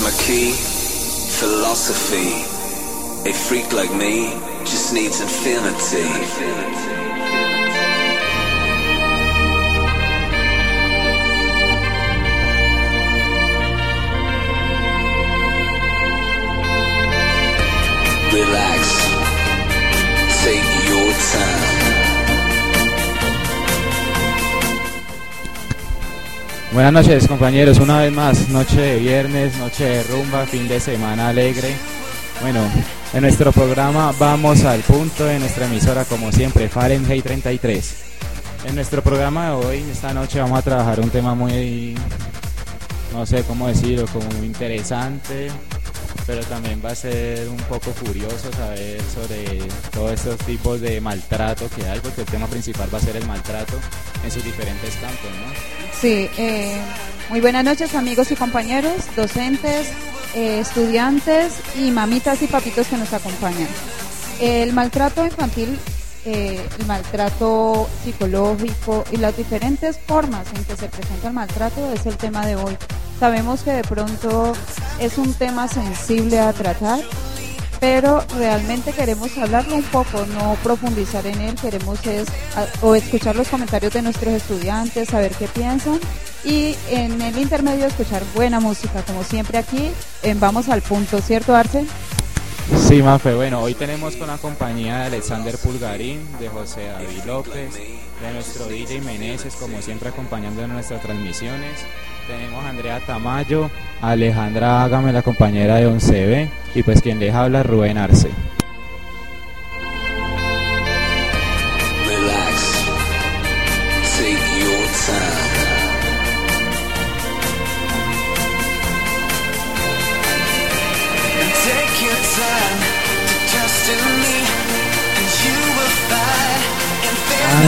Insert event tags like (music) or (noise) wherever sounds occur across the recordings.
Here's my key, philosophy. A freak like me just needs infinity. Relax. Buenas noches compañeros, una vez más, noche de viernes, noche de rumba, fin de semana alegre. Bueno, en nuestro programa vamos al punto de nuestra emisora como siempre, Fahrenheit 33. En nuestro programa de hoy, esta noche vamos a trabajar un tema muy, no sé cómo decirlo, como muy interesante, pero también va a ser un poco curioso saber sobre todos estos tipos de maltrato que hay, porque el tema principal va a ser el maltrato en sus diferentes campos, ¿no? Sí, eh, muy buenas noches amigos y compañeros, docentes, eh, estudiantes y mamitas y papitos que nos acompañan. El maltrato infantil, eh, el maltrato psicológico y las diferentes formas en que se presenta el maltrato es el tema de hoy. Sabemos que de pronto es un tema sensible a tratar, pero realmente queremos hablarlo un poco, no profundizar en él, queremos es o escuchar los comentarios de nuestros estudiantes, saber qué piensan y en el intermedio escuchar buena música, como siempre aquí en Vamos al Punto, ¿cierto Arce? Sí, Mafe, bueno, hoy tenemos con la compañía de Alexander Pulgarín, de José David López, de nuestro DJ Meneses, como siempre acompañando en nuestras transmisiones. Tenemos a Andrea Tamayo, Alejandra Ágame, la compañera de 11B, y pues quien les habla, Rubén Arce.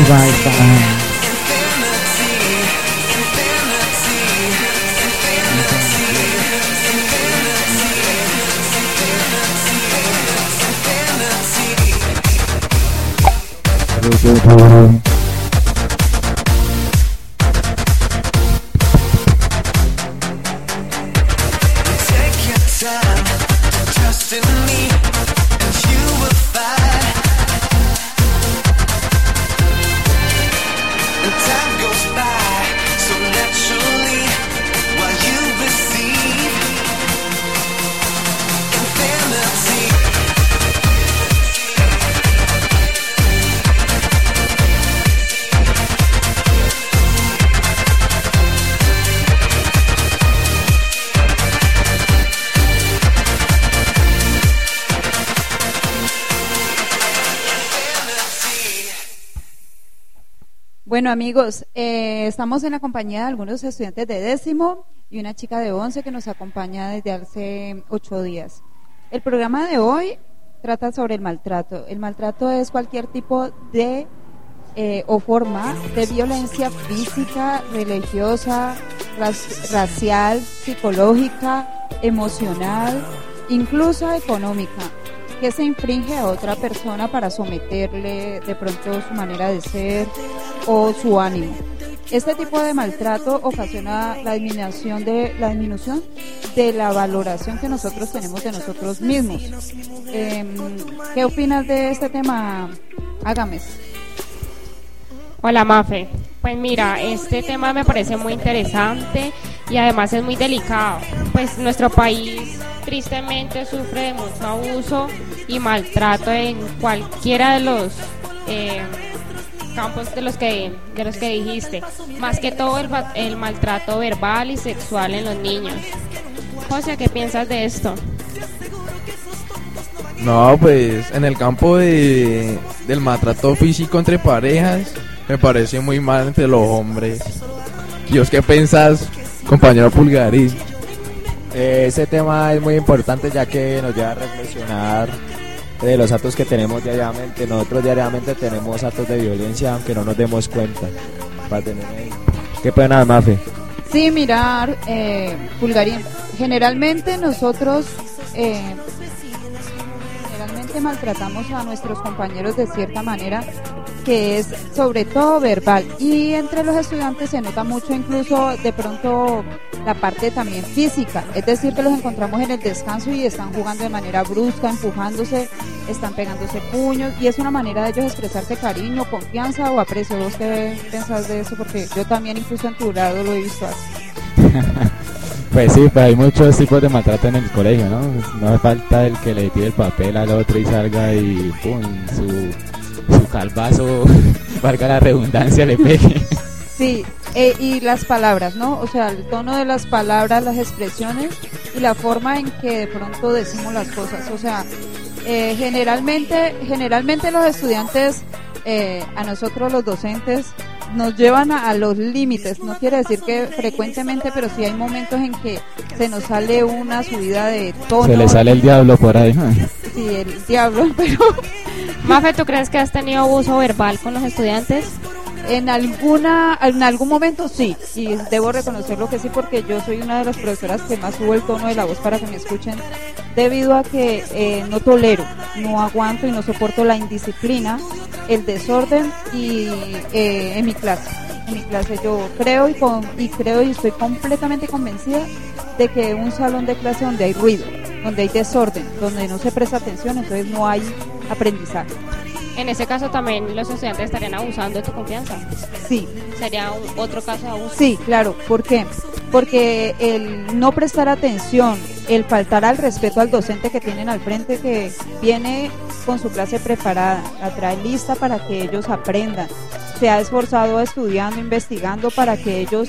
Infinity. Infinity. Infinity. Bueno amigos, eh, estamos en la compañía de algunos estudiantes de décimo y una chica de once que nos acompaña desde hace ocho días. El programa de hoy trata sobre el maltrato. El maltrato es cualquier tipo de eh, o forma de violencia física, religiosa, raci- racial, psicológica, emocional, incluso económica, que se infringe a otra persona para someterle de pronto su manera de ser o su ánimo. Este tipo de maltrato ocasiona la disminución de la disminución de la valoración que nosotros tenemos de nosotros mismos. Em, ¿Qué opinas de este tema, Ágames? Hola Mafe, pues mira, este tema me parece muy interesante y además es muy delicado, pues nuestro país tristemente sufre de mucho abuso y maltrato en cualquiera de los eh, campos de los que de los que dijiste, más que todo el, el maltrato verbal y sexual en los niños. José, ¿qué piensas de esto? No, pues en el campo de, del maltrato físico entre parejas me parece muy mal entre los hombres. Dios, ¿qué pensás, compañero Pulgarín? Eh, ese tema es muy importante ya que nos lleva a reflexionar de los actos que tenemos diariamente. Nosotros diariamente tenemos actos de violencia aunque no nos demos cuenta. Para tener ahí. ¿Qué pena, Mafe? Sí, mirar, eh, Pulgarín. Generalmente nosotros eh, generalmente maltratamos a nuestros compañeros de cierta manera, que es sobre todo verbal. Y entre los estudiantes se nota mucho incluso de pronto la parte también física. Es decir, que los encontramos en el descanso y están jugando de manera brusca, empujándose, están pegándose puños. Y es una manera de ellos expresarte cariño, confianza o aprecio. ¿Vos qué pensás de eso? Porque yo también incluso en tu grado lo he visto así. (laughs) Pues sí, pues hay muchos tipos de maltrato en el colegio, ¿no? No falta el que le tire el papel al otro y salga y pum, su, su calvazo, (laughs) valga la redundancia, le pegue. Sí, eh, y las palabras, ¿no? O sea, el tono de las palabras, las expresiones y la forma en que de pronto decimos las cosas. O sea, eh, generalmente, generalmente los estudiantes, eh, a nosotros los docentes, nos llevan a, a los límites. No quiere decir que frecuentemente, pero sí hay momentos en que se nos sale una subida de tono. Se le sale el diablo por ahí. ¿no? Sí, el diablo, (laughs) pero Mafe, ¿tú crees que has tenido abuso verbal con los estudiantes? En alguna, en algún momento sí, y debo reconocerlo que sí, porque yo soy una de las profesoras que más subo el tono de la voz para que me escuchen, debido a que eh, no tolero, no aguanto y no soporto la indisciplina, el desorden y eh, en mi clase. En mi clase yo creo y, con, y creo y estoy completamente convencida de que un salón de clase donde hay ruido, donde hay desorden, donde no se presta atención, entonces no hay aprendizaje. En ese caso también los estudiantes estarían abusando de tu confianza. Sí, Sería un- otro caso de abuso. Sí, claro. ¿Por qué? Porque el no prestar atención, el faltar al respeto al docente que tienen al frente, que viene con su clase preparada, la trae lista para que ellos aprendan, se ha esforzado estudiando, investigando para que ellos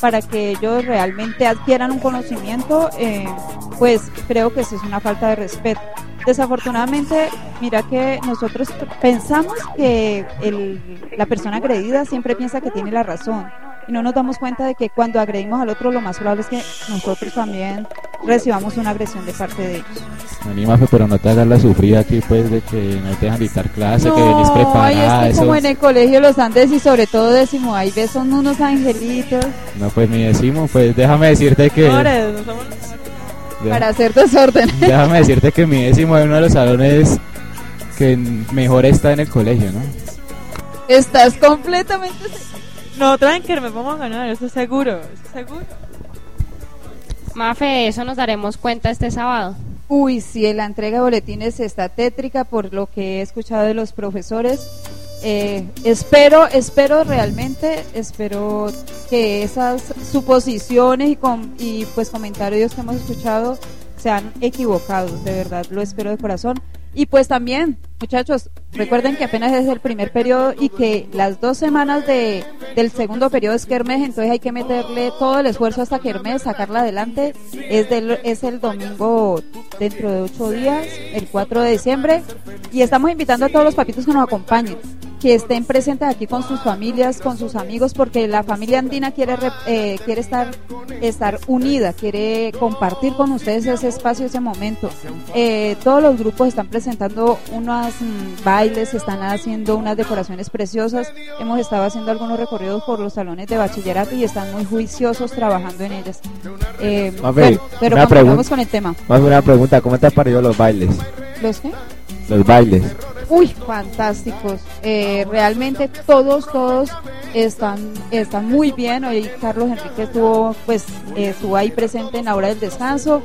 para que ellos realmente adquieran un conocimiento, eh, pues creo que eso es una falta de respeto. Desafortunadamente, mira que nosotros pensamos que el- la persona agredida siempre piensa que tiene la razón y no nos damos cuenta de que cuando agredimos al otro lo más probable es que nosotros también recibamos una agresión de parte de ellos. Vení, Mafe, pero no te hagas la sufrida aquí, pues, de que no te dejan dictar clase, que venís preparada. es que como en el colegio los Andes y sobre todo décimo, ahí ves son unos angelitos No, pues, mi decimo, pues, déjame decirte que... Deja- para hacer desorden. Déjame decirte que mi décimo es uno de los salones que mejor está en el colegio, ¿no? Estás completamente No, tranquilo, me vamos a ganar, eso es seguro, eso es seguro. Mafe, de eso nos daremos cuenta este sábado. Uy, sí, la entrega de boletines está tétrica por lo que he escuchado de los profesores. Eh, espero, espero realmente, espero que esas suposiciones y, com- y pues comentarios que hemos escuchado sean equivocados, de verdad, lo espero de corazón. Y pues también, muchachos, recuerden que apenas es el primer periodo y que las dos semanas de, del segundo periodo es Kermés, entonces hay que meterle todo el esfuerzo hasta Kermés, sacarla adelante. Es, del, es el domingo dentro de ocho días, el 4 de diciembre, y estamos invitando a todos los papitos que nos acompañen, que estén presentes aquí con sus familias, con sus amigos, porque la familia andina quiere, eh, quiere estar, estar unida, quiere compartir con ustedes ese espacio, ese momento. Eh, todos los grupos están presentando unos mm, bailes, están haciendo unas decoraciones preciosas. Hemos estado haciendo algunos recorridos por los salones de bachillerato y están muy juiciosos trabajando en ellas. Eh, Mafe, bueno, pero una con el tema. Más una pregunta, ¿cómo te han parecido los bailes? ¿Los qué? Los bailes. Uy, fantásticos. Eh, realmente todos, todos están, están muy bien. Hoy Carlos Enrique estuvo, pues, eh, estuvo ahí presente en la hora del descanso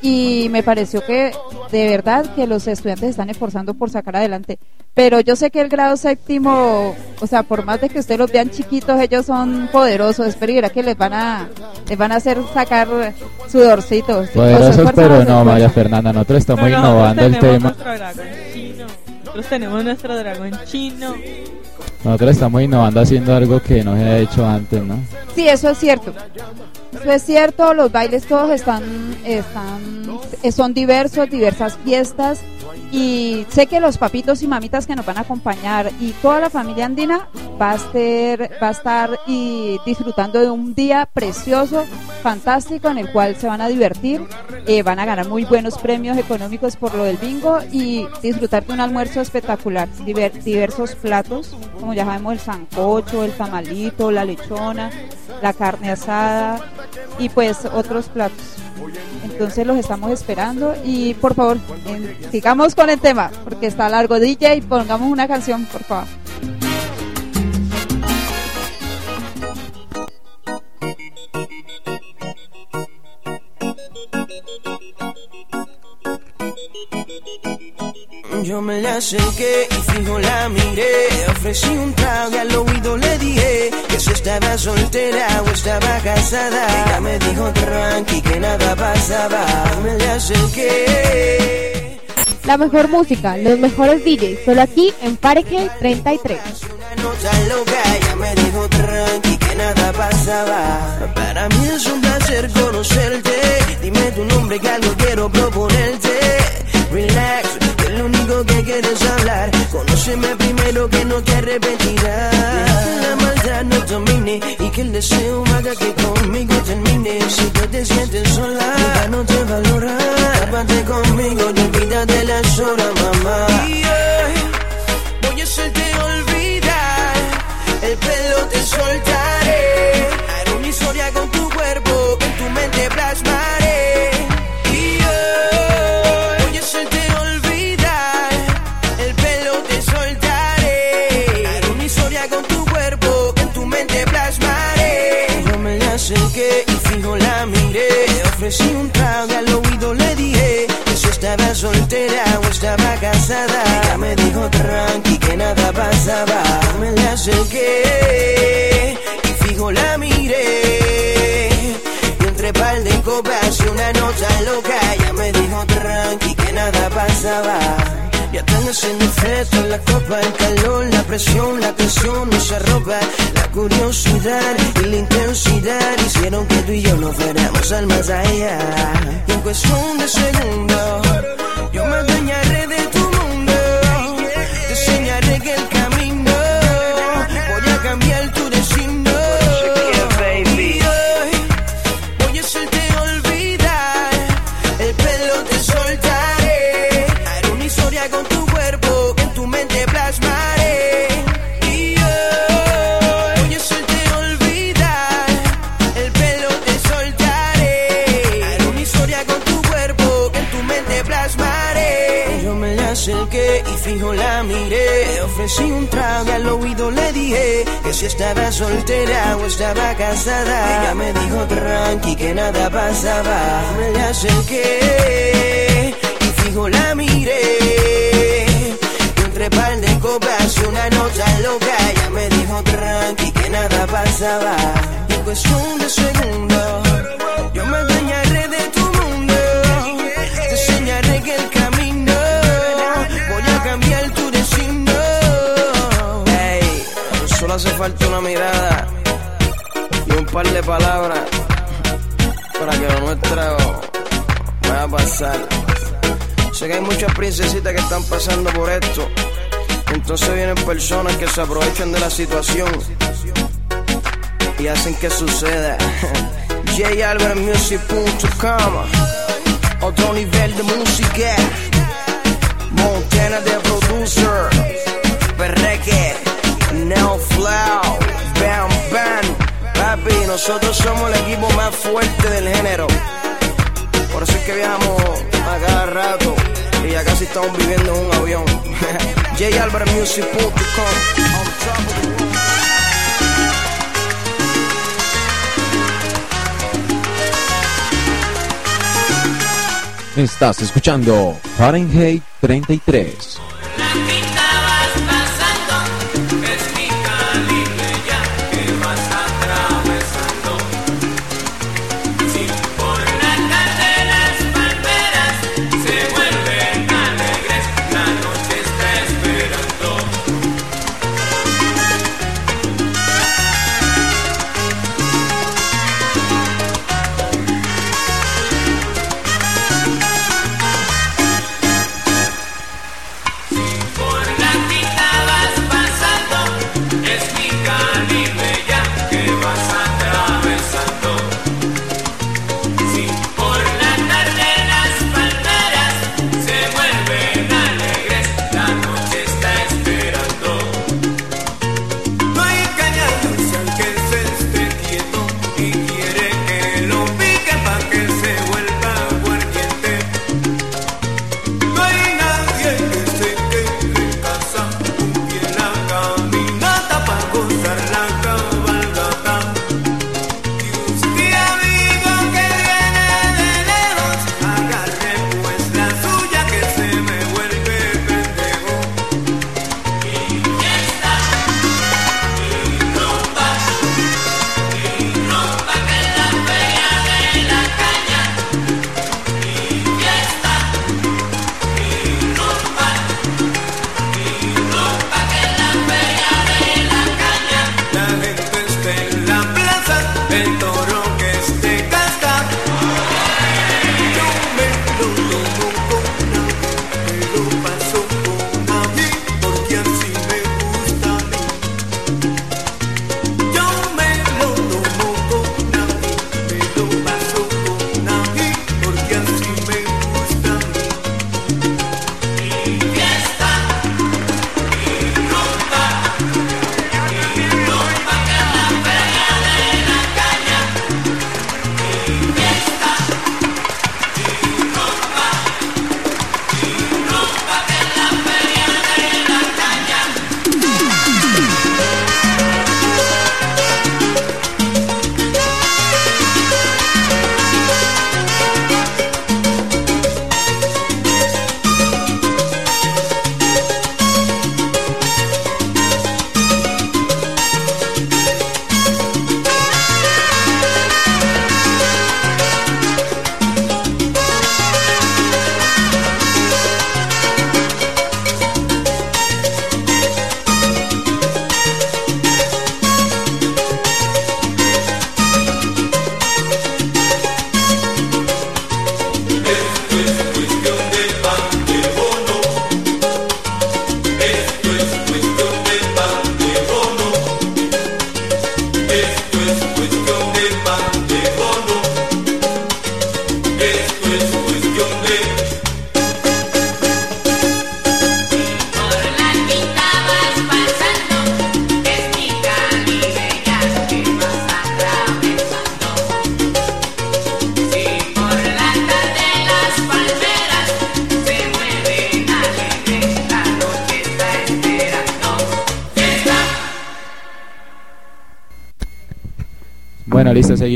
y me pareció que de verdad que los estudiantes están esforzando por sacar adelante. Pero yo sé que el grado séptimo, o sea, por más de que ustedes los vean chiquitos, ellos son poderosos. Espero y que les van a, les van a hacer sacar sudorcito. Poderosos, pero no, María Fernanda, nosotros estamos innovando el tema. Nosotros tenemos nuestro dragón chino. Nosotros estamos innovando haciendo algo que no se ha hecho antes, ¿no? Sí, eso es cierto. Eso es cierto, los bailes todos están, están, eh, son diversos, diversas fiestas y sé que los papitos y mamitas que nos van a acompañar y toda la familia andina va a estar, va a estar y disfrutando de un día precioso, fantástico, en el cual se van a divertir, eh, van a ganar muy buenos premios económicos por lo del bingo y disfrutar de un almuerzo espectacular, diver- diversos platos, como ya sabemos el sancocho, el tamalito, la lechona, la carne asada y pues otros platos. Entonces los estamos esperando y por favor, sigamos con el tema porque está largo DJ, pongamos una canción, por favor. Yo me la acerqué y fijo la miré. Ofrecí un trago y al oído le dije que si estaba soltera o estaba casada. Ella me dijo tranqui que nada pasaba. Me la acerqué. La mejor música, los mejores DJs, solo aquí en Fahrenheit 33. Una nota loca, ella me dijo tranqui que nada pasaba. Para mí es un placer conocerte. Dime tu nombre que algo quiero proponerte. Que no te arrepentirás. La maldad no domine y que el deseo haga que conmigo termine. Si tú te sientes sola, ya no te valora. Tápate conmigo y olvídate las horas, mamá. Pasaba. Me la acerqué y fijo la miré. Y entre par de copas y una nota loca, ella me dijo tranqui que nada pasaba. Ya están haciendo efecto la copa, el calor, la presión, la tensión, nuestra ropa, la curiosidad y la intensidad hicieron que tú y yo nos fuéramos al más allá. Y en cuestión de segundos, yo me adueñaré de te que el camino. Voy a cambiar tu destino. Y hoy voy a hacerte olvidar, el pelo te soltaré, haré una historia con tu cuerpo, la miré, ofrecí un trago y al oído le dije que si estaba soltera o estaba casada. Ella me dijo tranqui que nada pasaba. Me la acerqué y fijo la miré. Y entre par de copas y una nota loca, ella me dijo tranqui que nada pasaba. Y en cuestión de yo me adueñaré de tu mundo. Te enseñaré que el camino hace falta una mirada y un par de palabras para que lo nuestro vaya a pasar. Sé que hay muchas princesitas que están pasando por esto. Entonces vienen personas que se aprovechan de la situación y hacen que suceda. (laughs) JAlbertMusic.com Otro nivel de música. Montana de producer. Perreque. Now Flow. Bam Bam. Papi, nosotros somos el equipo más fuerte del género. Por eso es que viajamos a cada rato. Y ya casi estamos viviendo en un avión. (laughs) World. Estás escuchando Fahrenheit 33.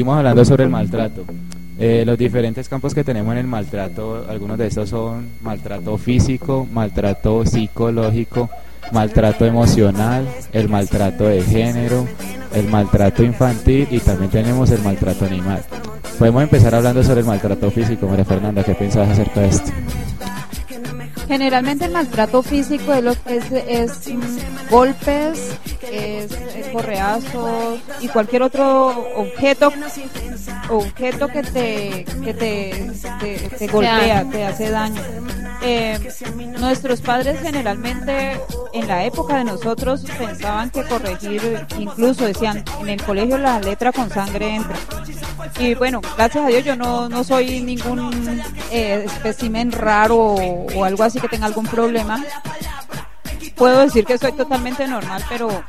Seguimos hablando sobre el maltrato. Eh, los diferentes campos que tenemos en el maltrato, algunos de estos son maltrato físico, maltrato psicológico, maltrato emocional, el maltrato de género, el maltrato infantil y también tenemos el maltrato animal. Podemos empezar hablando sobre el maltrato físico, María Fernanda, ¿qué piensas acerca de esto? Generalmente el maltrato físico es, es, es, mm, golpes, es eh, correazos y cualquier otro objeto objeto que te que te, te- te golpea, te hace daño. Eh, nuestros padres generalmente en la época de nosotros pensaban que corregir, incluso decían en el colegio la letra con sangre entra. Y bueno, gracias a Dios yo no, no soy ningún eh, espécimen raro o, o algo así que tenga algún problema. Puedo decir que soy totalmente normal, pero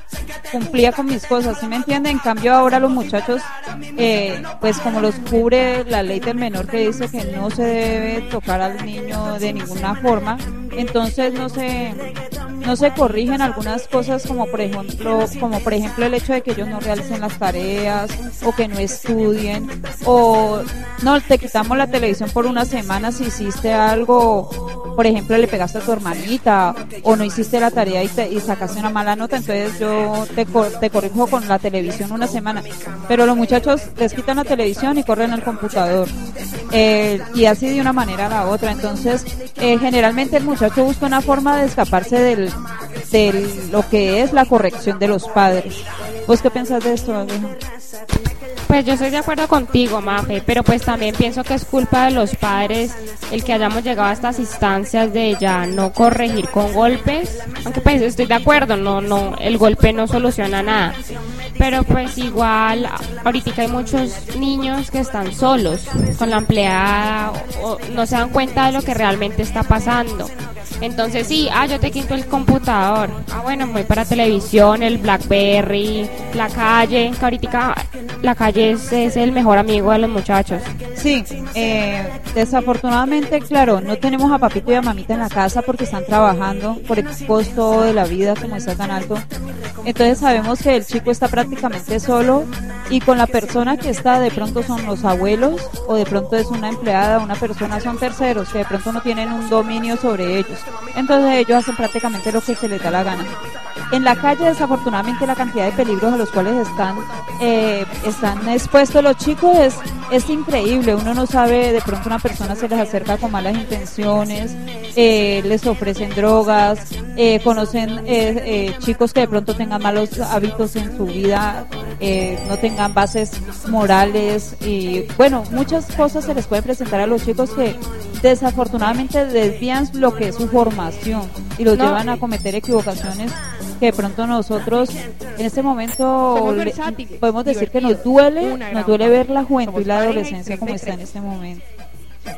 cumplía con mis cosas, ¿sí me entienden? En cambio ahora los muchachos, eh, pues como los cubre la ley del menor que dice que no se debe tocar al niño de ninguna forma, entonces no se no se corrigen algunas cosas como por ejemplo como por ejemplo el hecho de que ellos no realicen las tareas o que no estudien o no te quitamos la televisión por una semana si hiciste algo por ejemplo le pegaste a tu hermanita o no hiciste la tarea y, te, y sacaste una mala nota entonces yo te, te corrijo con la televisión una semana pero los muchachos les quitan la televisión y corren al computador eh, y así de una manera a la otra. Entonces, eh, generalmente el muchacho busca una forma de escaparse del, de lo que es la corrección de los padres. ¿Vos qué pensás de esto? Pues yo estoy de acuerdo contigo, Mafe, pero pues también pienso que es culpa de los padres el que hayamos llegado a estas instancias de ya no corregir con golpes, aunque pues estoy de acuerdo, no, no, el golpe no soluciona nada, pero pues igual ahorita hay muchos niños que están solos con la empleada o no se dan cuenta de lo que realmente está pasando. Entonces sí, ah, yo te quito el computador. Ah, bueno, voy para televisión, el Blackberry, la calle, que ahorita la calle es, el mejor amigo de los muchachos. Sí, eh, desafortunadamente, claro, no tenemos a papito y a mamita en la casa porque están trabajando por el costo de la vida como está tan alto. Entonces sabemos que el chico está prácticamente solo y con la persona que está de pronto son los abuelos o de pronto es una empleada, una persona, son terceros que de pronto no tienen un dominio sobre ellos. Entonces ellos hacen prácticamente lo que se les da la gana. En la calle desafortunadamente la cantidad de peligros a los cuales están, eh, están expuestos los chicos es, es increíble. Uno no sabe, de pronto una persona se les acerca con malas intenciones, eh, les ofrecen drogas, eh, conocen chicos que de pronto tengan malos hábitos en su vida, no tengan bases morales y bueno, muchas cosas se les puede presentar a los chicos que desafortunadamente desvían lo que es su formación y los No. llevan a cometer equivocaciones que de pronto nosotros en este momento le- podemos decir que nos duele, nos duele ver la juventud y la adolescencia como está en 33. este momento.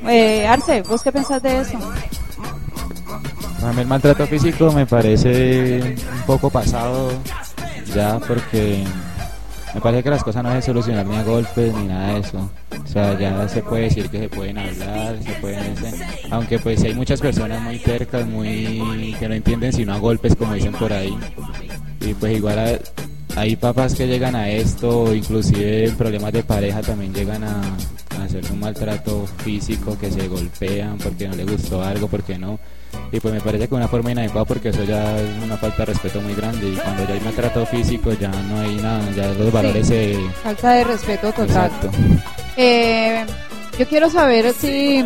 Eh, Arce, ¿vos qué pensás de eso? A mí el maltrato físico me parece un poco pasado ya porque me parece que las cosas no se solucionar ni a golpes ni nada de eso. O sea, ya se puede decir que se pueden hablar, se pueden... se- Aunque pues hay muchas personas muy tercas, muy que no entienden sino a golpes como dicen por ahí. Y pues igual a- hay papás que llegan a esto, inclusive en problemas de pareja también llegan a, a hacer un maltrato físico, que se golpean porque no les gustó algo, porque no. Y pues me parece que una forma inadecuada porque eso ya es una falta de respeto muy grande y cuando ya hay maltrato físico ya no hay nada, ya los valores se... Falta de respeto total. Exacto. Eh, yo quiero saber si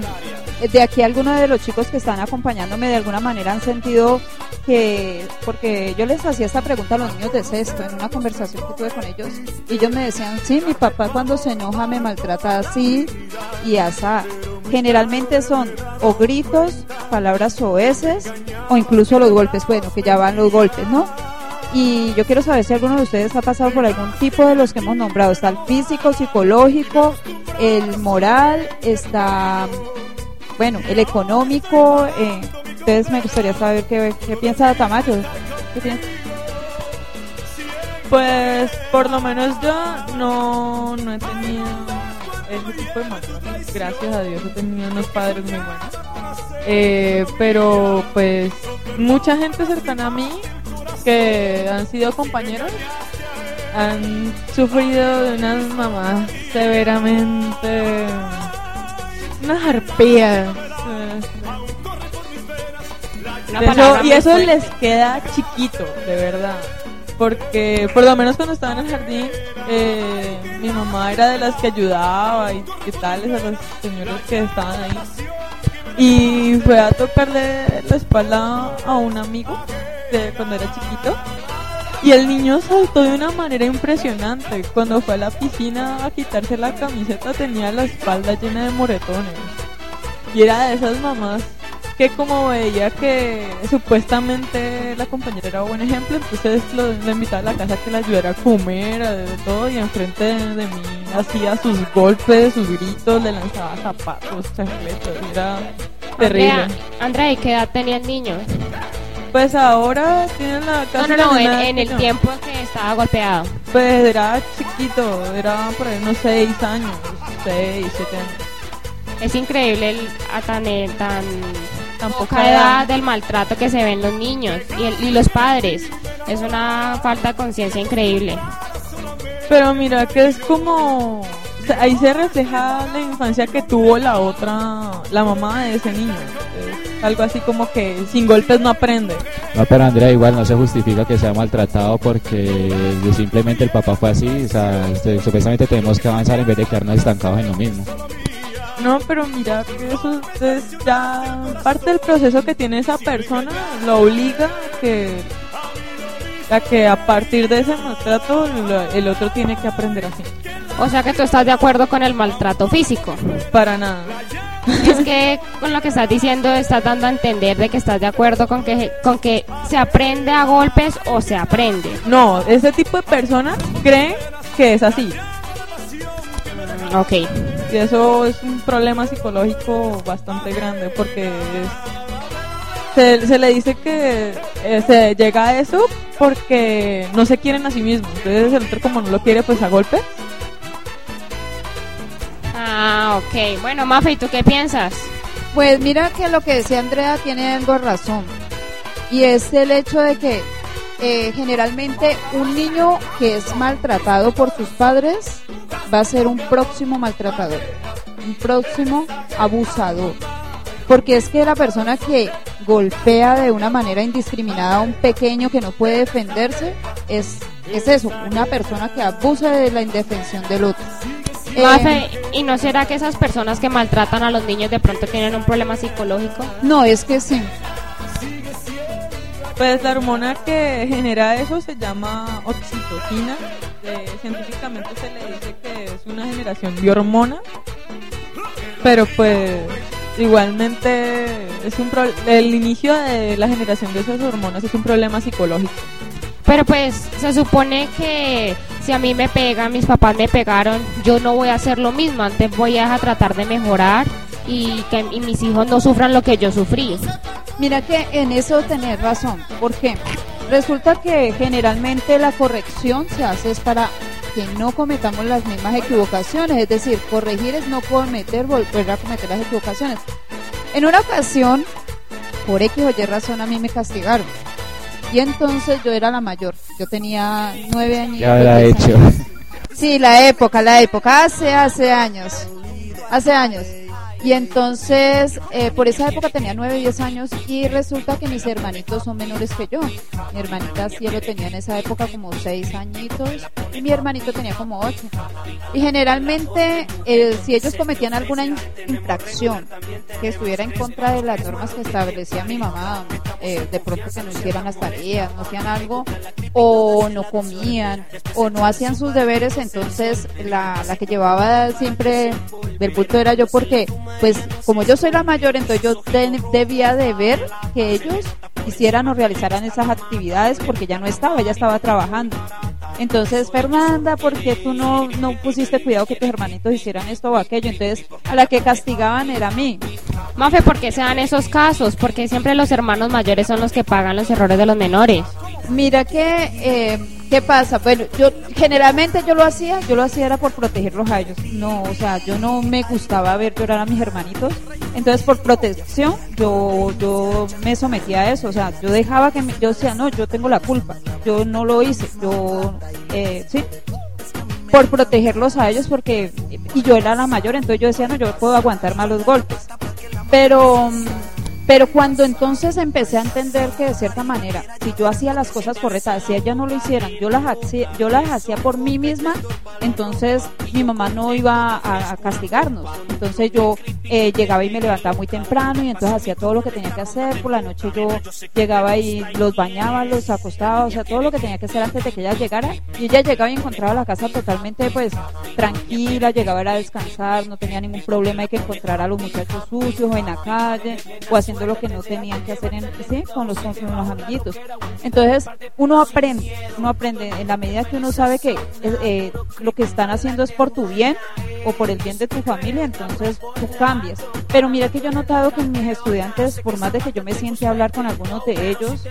de aquí algunos de los chicos que están acompañándome de alguna manera han sentido que, porque yo les hacía esta pregunta a los niños de sexto en una conversación que tuve con ellos ellos me decían, sí, mi papá cuando se enoja me maltrata así y asá. Generalmente son o gritos, palabras soeces o incluso los golpes, bueno, que ya van los golpes, ¿no? Y yo quiero saber si alguno de ustedes ha pasado por algún tipo de los que hemos nombrado. Está el físico, psicológico, el moral, está, bueno, el económico. Eh, entonces me gustaría saber qué, qué piensa Tamayo. Pues por lo menos yo no, no he tenido ese tipo de maltrato. Gracias a Dios he tenido unos padres muy buenos. Eh, pero pues mucha gente cercana a mí que han sido compañeros han sufrido de unas mamás severamente unas. Una eso- palabra y eso les queda chiquito, de verdad. Porque por lo menos cuando estaba en el jardín, eh, mi mamá era de las que ayudaba y, y tales a los señores que estaban ahí. Y fue a tocarle la espalda a un amigo de cuando era chiquito. Y el niño saltó de una manera impresionante. Cuando fue a la piscina a quitarse la camiseta tenía la espalda llena de moretones. Y era de esas mamás que como veía que supuestamente la compañera era buen ejemplo, entonces lo, lo invitaba a la casa que la ayudara a comer, a de todo, y enfrente de, de mí hacía sus golpes, sus gritos, le lanzaba zapatos, chancletos, era terrible. Andrea, Andrea, ¿y qué edad tenía el niño? Pues ahora tiene la No, casi no, no, en, el tiempo que estaba golpeado. Pues era chiquito, era por ahí unos 6 años, 6, 7 años. Es increíble el, a tan, eh, tan, Tan poca poca edad edad. del maltrato que se ven los niños y, el- y los padres. Es una falta de conciencia increíble. Pero mira que es como... ahí se refleja la infancia que tuvo la otra, la mamá de ese niño. Es algo así como que sin golpes no aprende. No, pero Andrea, igual no se justifica que sea maltratado porque simplemente el papá fue así. O sea, este, supuestamente tenemos que avanzar en vez de quedarnos estancados en lo mismo. No, pero mira eso es ya parte del proceso que tiene esa persona, lo obliga a que, a que a partir de ese maltrato el otro tiene que aprender así. O sea que tú estás de acuerdo con el maltrato físico. Para nada. Es que con lo que estás diciendo estás dando a entender de que estás de acuerdo con que con que se aprende a golpes o se aprende. No, ese tipo de personas creen que es así. Ok. Y eso es un problema psicológico bastante grande porque es- se, se le dice que eh, se llega a eso porque no se quieren a sí mismos. Entonces el otro como no lo quiere pues a golpe. Ah, ok. Bueno, Mafe, ¿y tú qué piensas? Pues mira que lo que decía Andrea tiene algo de razón. Y es el hecho de que eh, generalmente un niño que es maltratado por sus padres va a ser un próximo maltratador, un próximo abusador. Porque es que la persona que golpea de una manera indiscriminada a un pequeño que no puede defenderse es, es eso, una persona que abusa de la indefensión del otro. Eh, Mafe, ¿y no será que esas personas que maltratan a los niños de pronto tienen un problema psicológico? no, es que sí. Pues la hormona que genera eso se llama oxitocina. Eh, científicamente se le dice que es una generación de hormona. Pero pues igualmente es un pro- el inicio de la generación de esas hormonas es un problema psicológico. Pero pues se supone que si a mí me pegan, mis papás me pegaron, yo no voy a hacer lo mismo. Antes voy a tratar de mejorar y que y mis hijos no sufran lo que yo sufrí. Mira que en eso tenés razón. ¿Por qué? Resulta que generalmente la corrección se hace es para que no cometamos las mismas equivocaciones. Es decir, corregir es no cometer, volver a cometer las equivocaciones. En una ocasión, por X o Y razón, a mí me castigaron. Y entonces yo era la mayor. Yo tenía nueve años. Ya habrá hecho. Sí, la época, la época, hace, hace años, hace años. Y entonces, eh, por esa época tenía 9, 10 años y resulta que mis hermanitos son menores que yo. Mi hermanita cielo tenía en esa época como 6 añitos y mi hermanito tenía como 8. Y generalmente, eh, si ellos cometían alguna in- infracción que estuviera en contra de las normas que establecía mi mamá, eh, de pronto que no hicieran las tareas, no hacían algo, o no comían, o no hacían sus deberes, entonces la, la que llevaba siempre del bulto era yo porque, pues como yo soy la mayor, entonces yo de- debía de ver que ellos hicieran o realizaran esas actividades porque ya no estaba, ella estaba trabajando. Entonces, Fernanda, ¿por qué tú no, no pusiste cuidado que tus hermanitos hicieran esto o aquello? Entonces, a la que castigaban era a mí. Mafe, ¿por qué se dan esos casos? Porque siempre los hermanos mayores son los que pagan los errores de los menores. Mira que, eh, ¿qué pasa? Bueno, yo generalmente yo lo hacía, yo lo hacía era por protegerlos a ellos. No, o sea, yo no me gustaba ver llorar a mis hermanitos. Entonces, por protección, yo, yo me sometía a eso. O sea, yo dejaba que, mi- yo decía, no, yo tengo la culpa. Yo no lo hice. Yo, eh, sí. Por protegerlos a ellos porque, y yo era la mayor, entonces yo decía, no, yo puedo aguantar más los golpes. Pero, mm, pero cuando entonces empecé a entender que de cierta manera, si yo hacía las cosas correctas, si ellas no lo hicieran, yo las hacía, yo las hacía por mí misma, entonces mi mamá no iba a, a castigarnos. Entonces yo eh, llegaba y me levantaba muy temprano y entonces hacía todo lo que tenía que hacer. Por la noche yo llegaba y los bañaba, los acostaba, o sea, todo lo que tenía que hacer antes de que ella llegara. Y ella llegaba y encontraba la casa totalmente pues tranquila, llegaba a descansar, no tenía ningún problema de que encontrara a los muchachos sucios o en la calle o haciendo lo que no tenían que hacer en, ¿sí? con, los, con los amiguitos. Entonces uno aprende, uno aprende en la medida que uno sabe que eh, eh, lo que están haciendo es por tu bien o por el bien de tu familia, entonces tú cambias. Pero mira que yo he notado que mis estudiantes, por más de que yo me siente a hablar con algunos de ellos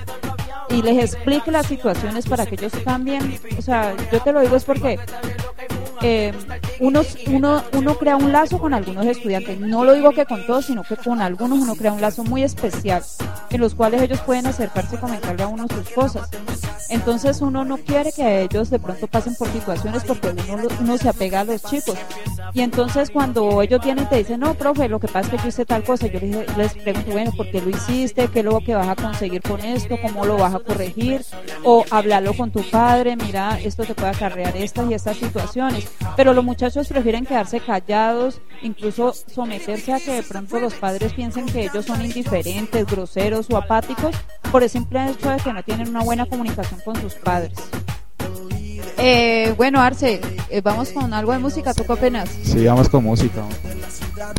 y les explique las situaciones para que ellos cambien, o sea, yo te lo digo es porque eh, uno, uno, uno crea un lazo con algunos estudiantes. No lo digo que con todos, sino que con algunos uno crea un lazo muy especial, en los cuales ellos pueden acercarse y comentarle a uno sus cosas. Entonces uno no quiere que ellos de pronto pasen por situaciones porque uno, uno se apega a los chicos. Y entonces cuando ellos vienen y te dicen, no, profe, lo que pasa es que yo hice tal cosa, yo les, les pregunto, bueno, ¿por qué lo hiciste? ¿Qué es lo que vas a conseguir con esto? ¿Cómo lo vas a corregir? O hablarlo con tu padre, mira, esto te puede acarrear estas y estas situaciones. Pero los muchachos prefieren quedarse callados, incluso someterse a que de pronto los padres piensen que ellos son indiferentes, groseros o apáticos por el simple hecho de que no tienen una buena comunicación con sus padres. Eh, bueno, Arce, eh, vamos con algo de música, ¿tú qué opinas? Sí, vamos con música.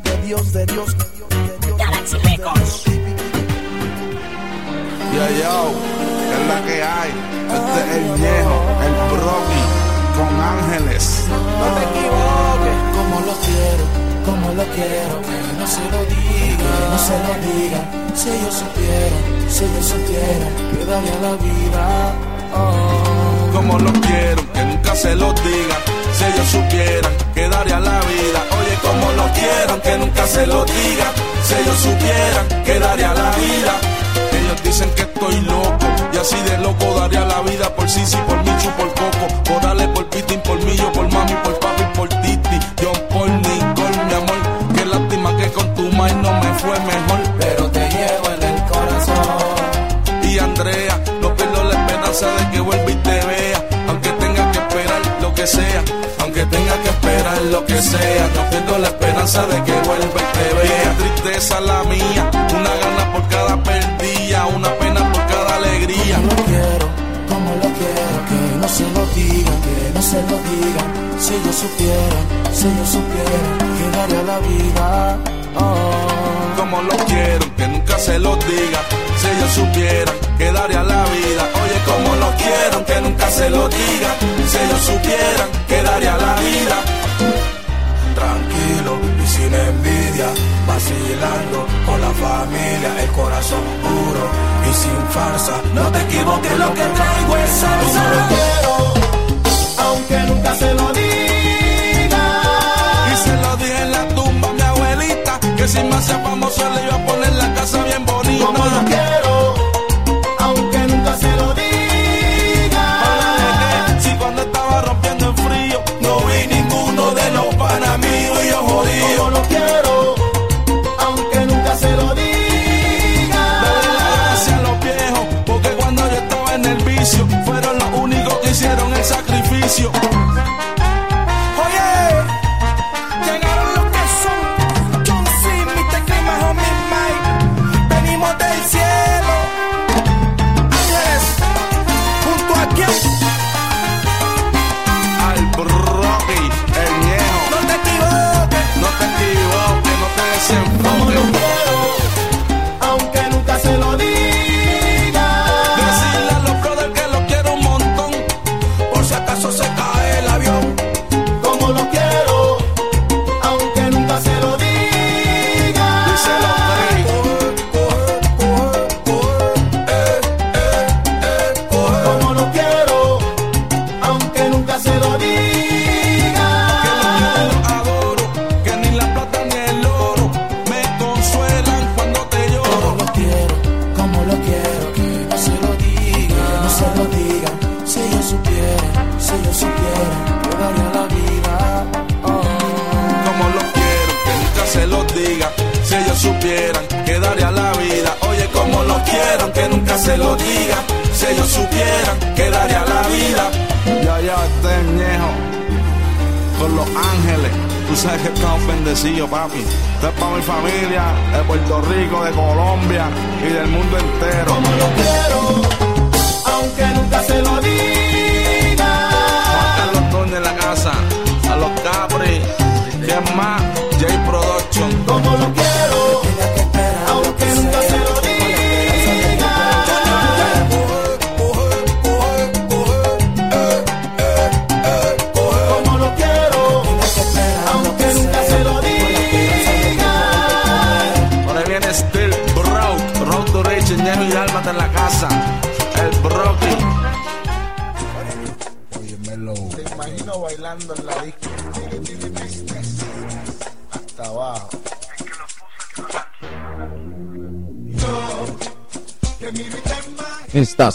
de Dios, de Dios. Galaxy Records. Yo, yo, ¿qué es la que hay? Este es el viejo, el Brocky, con ángeles. No te equivoques, como lo quiero, como lo quiero, que no se lo diga, que no se lo diga. Si ellos supieran, si ellos supieran, que daría la vida. Oh. Como lo quiero, que nunca se los diga. Si ellos supieran que daría la vida. Oye, como lo quiero, que nunca se los diga. Si ellos supieran que daría la vida. Ellos dicen que estoy loco. Así de loco daría la vida por Sisi, por Michu, por Coco. Por Ale, por Pitín, por Millo, por Mami, por Papi, por Titi. Yo por Nicole, mi amor. Qué lástima que con tu mai no me fue mejor. Pero te llevo en el corazón. Y Andrea, no pierdo la esperanza de que vuelva y te vea. Aunque tenga que esperar lo que sea. Aunque tenga que esperar lo que sea. No pierdo la esperanza de que vuelva y te vea. Tristeza la mía. Una gana por cada perdida. Una digan, que no se lo digan. Si yo supiera, si yo supiera, que daría la vida. Oh. Como lo quiero, que nunca se lo digan. Si yo supieran que daría la vida, oye, como lo quiero, que nunca se lo digan. Si ellos supieran que daría la vida, tranquilo sin envidia, vacilando con la familia, el corazón puro y sin farsa. No te equivoques, lo que traigo es salsa. Tú no aunque nunca se lo diga. Y se lo dije en la tumba a mi abuelita, que si me hacía famoso le iba a poner la casa bien bonita.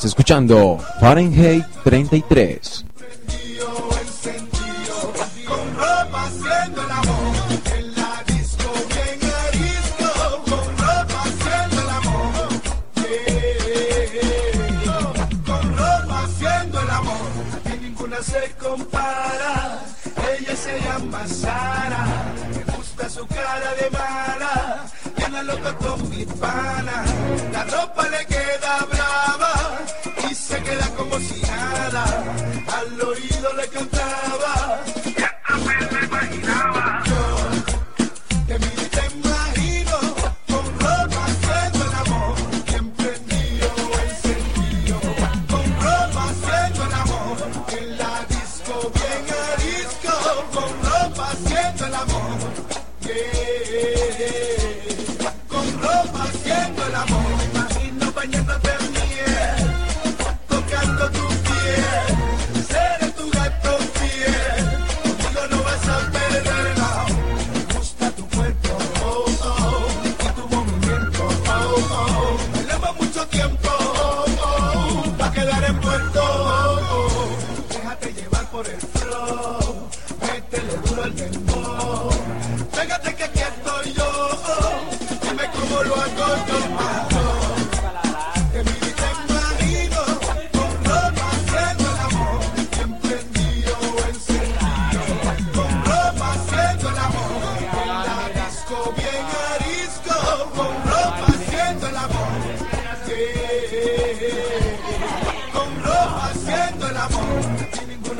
escuchando Fahrenheit 33.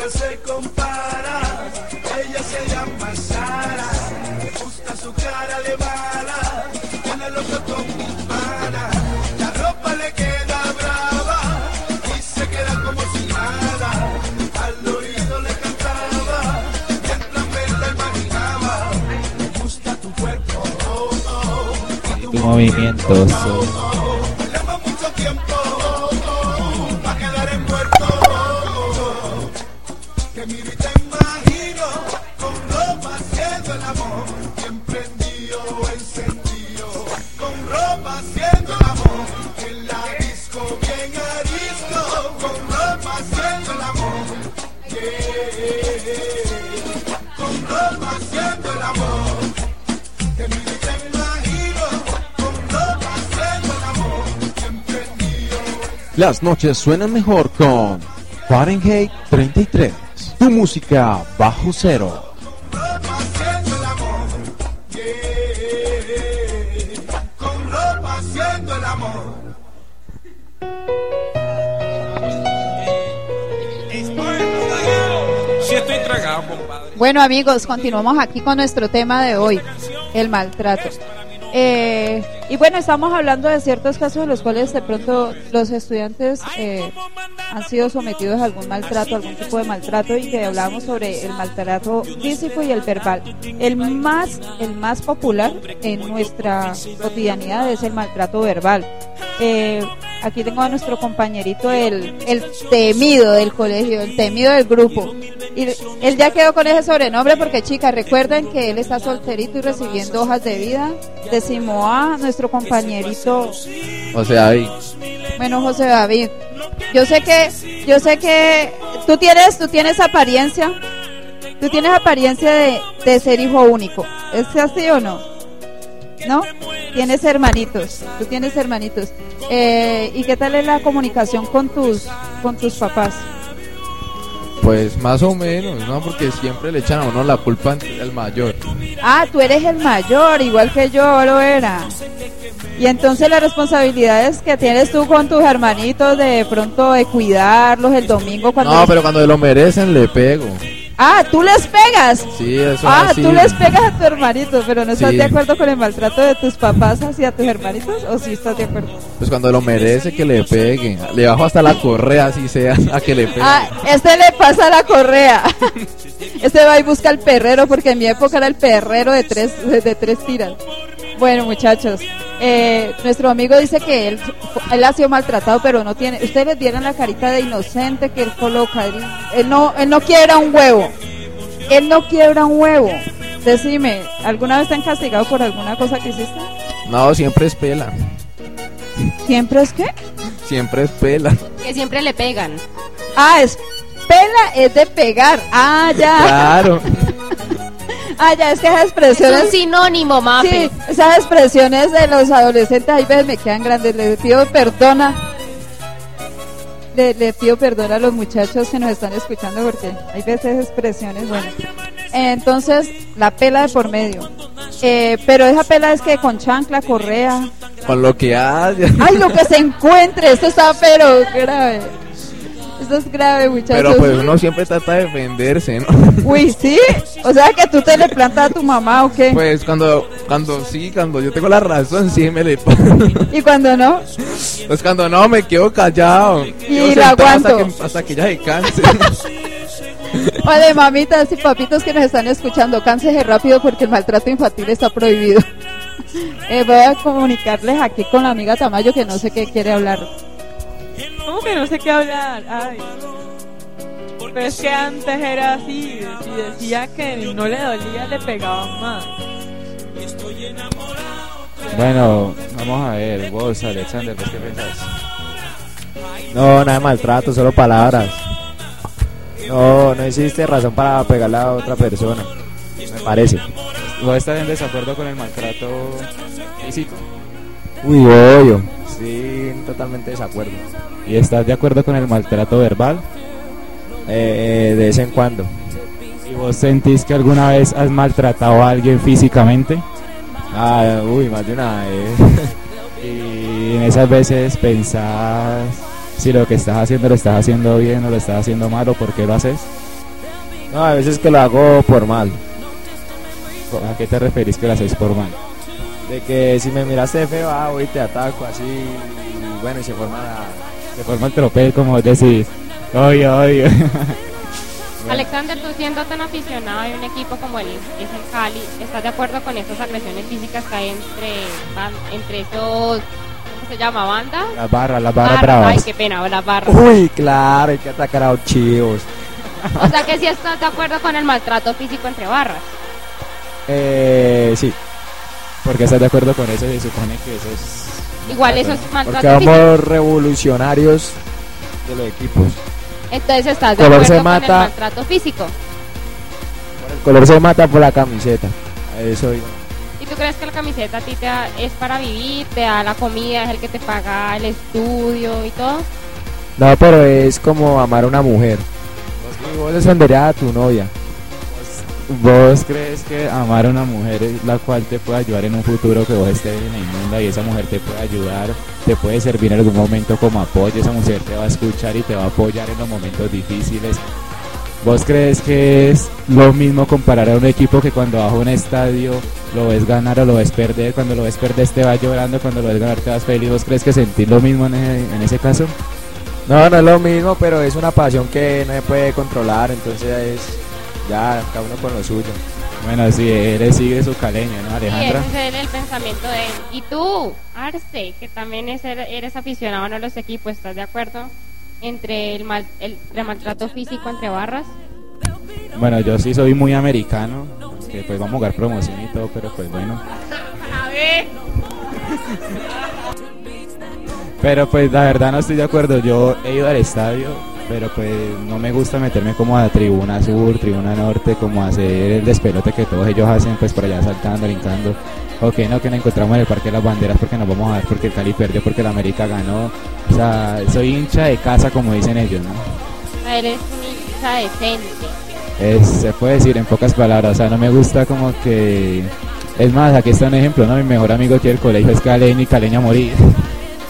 nunca se compara. Ella se llama Sara, me gusta su cara de bala, una loca con mi pana. La ropa le queda brava y se queda como si nada. Al oído le cantaba, mientras me la imaginaba. Me gusta tu cuerpo, oh, oh, y tu movimiento. Oh, oh. Las noches suenan mejor con Fahrenheit 33. Tu música bajo cero. Bueno amigos, continuamos aquí con nuestro tema de hoy, el maltrato. Eh, y bueno, estamos hablando de ciertos casos en los cuales de pronto los estudiantes eh, han sido sometidos a algún maltrato, algún tipo de maltrato y que hablábamos sobre el maltrato físico y el verbal. El más, el más popular en nuestra cotidianidad es el maltrato verbal. Eh, aquí tengo a nuestro compañerito, el, el temido del colegio, el temido del grupo. Y él ya quedó con ese sobrenombre porque, chicas, recuerden que él está solterito y recibiendo hojas de vida. Decimos a nuestro compañerito, sea, ahí. bueno, José David. Yo sé que, yo sé que tú tienes, tú tienes apariencia, tú tienes apariencia de, ser hijo único. ¿Es así o no? ¿No? Tienes hermanitos, tú tienes hermanitos. Eh, ¿Y qué tal es la comunicación con tus, con tus papás? Pues más o menos, ¿no? Porque siempre le echan a uno la culpa al mayor. Ah, tú eres el mayor, igual que yo lo era. Y entonces las responsabilidades que tienes tú con tus hermanitos de pronto de cuidarlos el domingo cuando... No, pero cuando lo merecen le pego. Ah, tú les pegas. Sí, eso Ah, así. tú les pegas a tu hermanito, pero no estás Sí. de acuerdo con el maltrato de tus papás hacia tus hermanitos o sí estás de acuerdo? Pues cuando lo merece que le peguen. Le bajo hasta la correa, así sea, a que le peguen. Ah, este le pasa la correa. (laughs) este va y busca el perrero porque en mi época era el perrero de tres de, de tres tiras. Bueno, muchachos, eh, nuestro amigo dice que él, él ha sido maltratado, pero no tiene. Ustedes vieron la carita de inocente que él coloca. Él, él no, él no quiebra un huevo. Él no quiebra un huevo. Decime, ¿alguna vez te han castigado por alguna cosa que hiciste? No, siempre es pela. ¿Siempre es qué? Siempre es pela. Que siempre le pegan. Ah, es pela, es de pegar. Ah, ya. Claro. (laughs) Ah, ya, es que esas expresiones. Es un sinónimo, Mafe. Sí, esas expresiones de los adolescentes, hay veces me quedan grandes. Les pido perdona. Le, le pido perdón a los muchachos que nos están escuchando porque hay veces expresiones, bueno. Entonces, la pela de por medio. Eh, pero esa pela es que con chancla, correa. Con lo que haya. Ay, lo que se encuentre. Esto está pero grave. Esto es grave, muchachos. Pero pues uno siempre trata de defenderse, ¿no? (laughs) Uy, sí. O sea que tú te le plantas a tu mamá o qué. Pues cuando, cuando sí, cuando yo tengo la razón, sí me le Y cuando no. Pues cuando no, me quedo callado. Lo sentado aguanto. Hasta que, hasta que ella se canse. (laughs) Oye, mamitas y papitos que nos están escuchando, cánsese rápido porque el maltrato infantil está prohibido. (laughs) Eh, voy a comunicarles aquí con la amiga Tamayo que no sé qué quiere hablar. ¿Cómo que no sé qué hablar? Ay. Pero es que antes era así. Si decía que no le dolía, le pegaban más. Bueno, vamos a ver, vos, Alexander, ¿vos qué pensás? No, nada de maltrato, solo palabras. No, no existe razón para pegarle a otra persona. Me parece. ¿Vos estás en desacuerdo con el maltrato físico? Uy, obvio. Sí, totalmente desacuerdo. ¿Y estás de acuerdo con el maltrato verbal? Eh, de vez en cuando. ¿Y vos sentís que alguna vez has maltratado a alguien físicamente? Ah, uy, más de una vez. (laughs) Y en esas veces pensás si lo que estás haciendo lo estás haciendo bien o lo estás haciendo mal o por qué lo haces. No, a veces que lo hago por mal. ¿A qué te referís que lo haces por mal? De que si me miraste feo, ah, voy y te ataco así. Y bueno, y se forma la... Se forma el tropel como decís. Oye, oye. (laughs) Alexander, tú siendo tan aficionado de un equipo como el es el Cali, ¿estás de acuerdo con estas agresiones físicas que hay entre, entre esos, ¿cómo se llama? ¿Bandas? Las barras, las barras Barras, bravas. Ay, qué pena, las barras. Uy, claro, hay que atacar a los chivos. O sea que sí estás de acuerdo con el maltrato físico entre barras. Eh, sí. Porque estás de acuerdo con eso, se supone que eso es. Igual eso es Porque maltrato somos físico. revolucionarios de los equipos. Entonces estás de Color acuerdo se con el maltrato físico. El color se mata por la camiseta. Eso digo. ¿Y tú crees que la camiseta a ti te da- es para vivir, te da la comida, es el que te paga el estudio y todo? No, pero es como amar a una mujer. Vos, vos defenderías a tu novia. ¿Vos crees que amar a una mujer es la cual te puede ayudar en un futuro que vos estés en la inmunda y esa mujer te puede ayudar, te puede servir en algún momento como apoyo, esa mujer te va a escuchar y te va a apoyar en los momentos difíciles? ¿Vos crees que es lo mismo comparar a un equipo que cuando vas a un estadio lo ves ganar o lo ves perder? Cuando lo ves perder te vas llorando, cuando lo ves ganar te vas feliz. ¿Vos crees que sentir lo mismo en ese, en ese caso? No, no es lo mismo, pero es una pasión que no se puede controlar, entonces es ya cada uno con lo suyo. Bueno, sí, eres sigue su caleño, ¿no, Y Alejandra? ese es el, pensamiento de él. Y tú, Arce, que también es- eres aficionado a los equipos, ¿estás de acuerdo? Entre el, mal- el, el maltrato físico entre barras. Bueno, yo sí soy muy americano, que pues vamos a jugar promoción y todo, pero pues bueno. A ver. Pero pues la verdad no estoy de acuerdo. Yo he ido al estadio, pero pues no me gusta meterme como a tribuna sur, tribuna norte, como a hacer el despelote que todos ellos hacen, pues por allá saltando, brincando. O que no, que nos encontramos en el Parque de las Banderas porque nos vamos a ver porque el Cali perdió, porque el América ganó. O sea, soy hincha de casa, como dicen ellos, ¿no? Eres un hincha decente. Es- se puede decir en pocas palabras, o sea, no me gusta como que... Es más, aquí está un ejemplo, ¿no? Mi mejor amigo aquí del colegio es caleño y caleño a morir.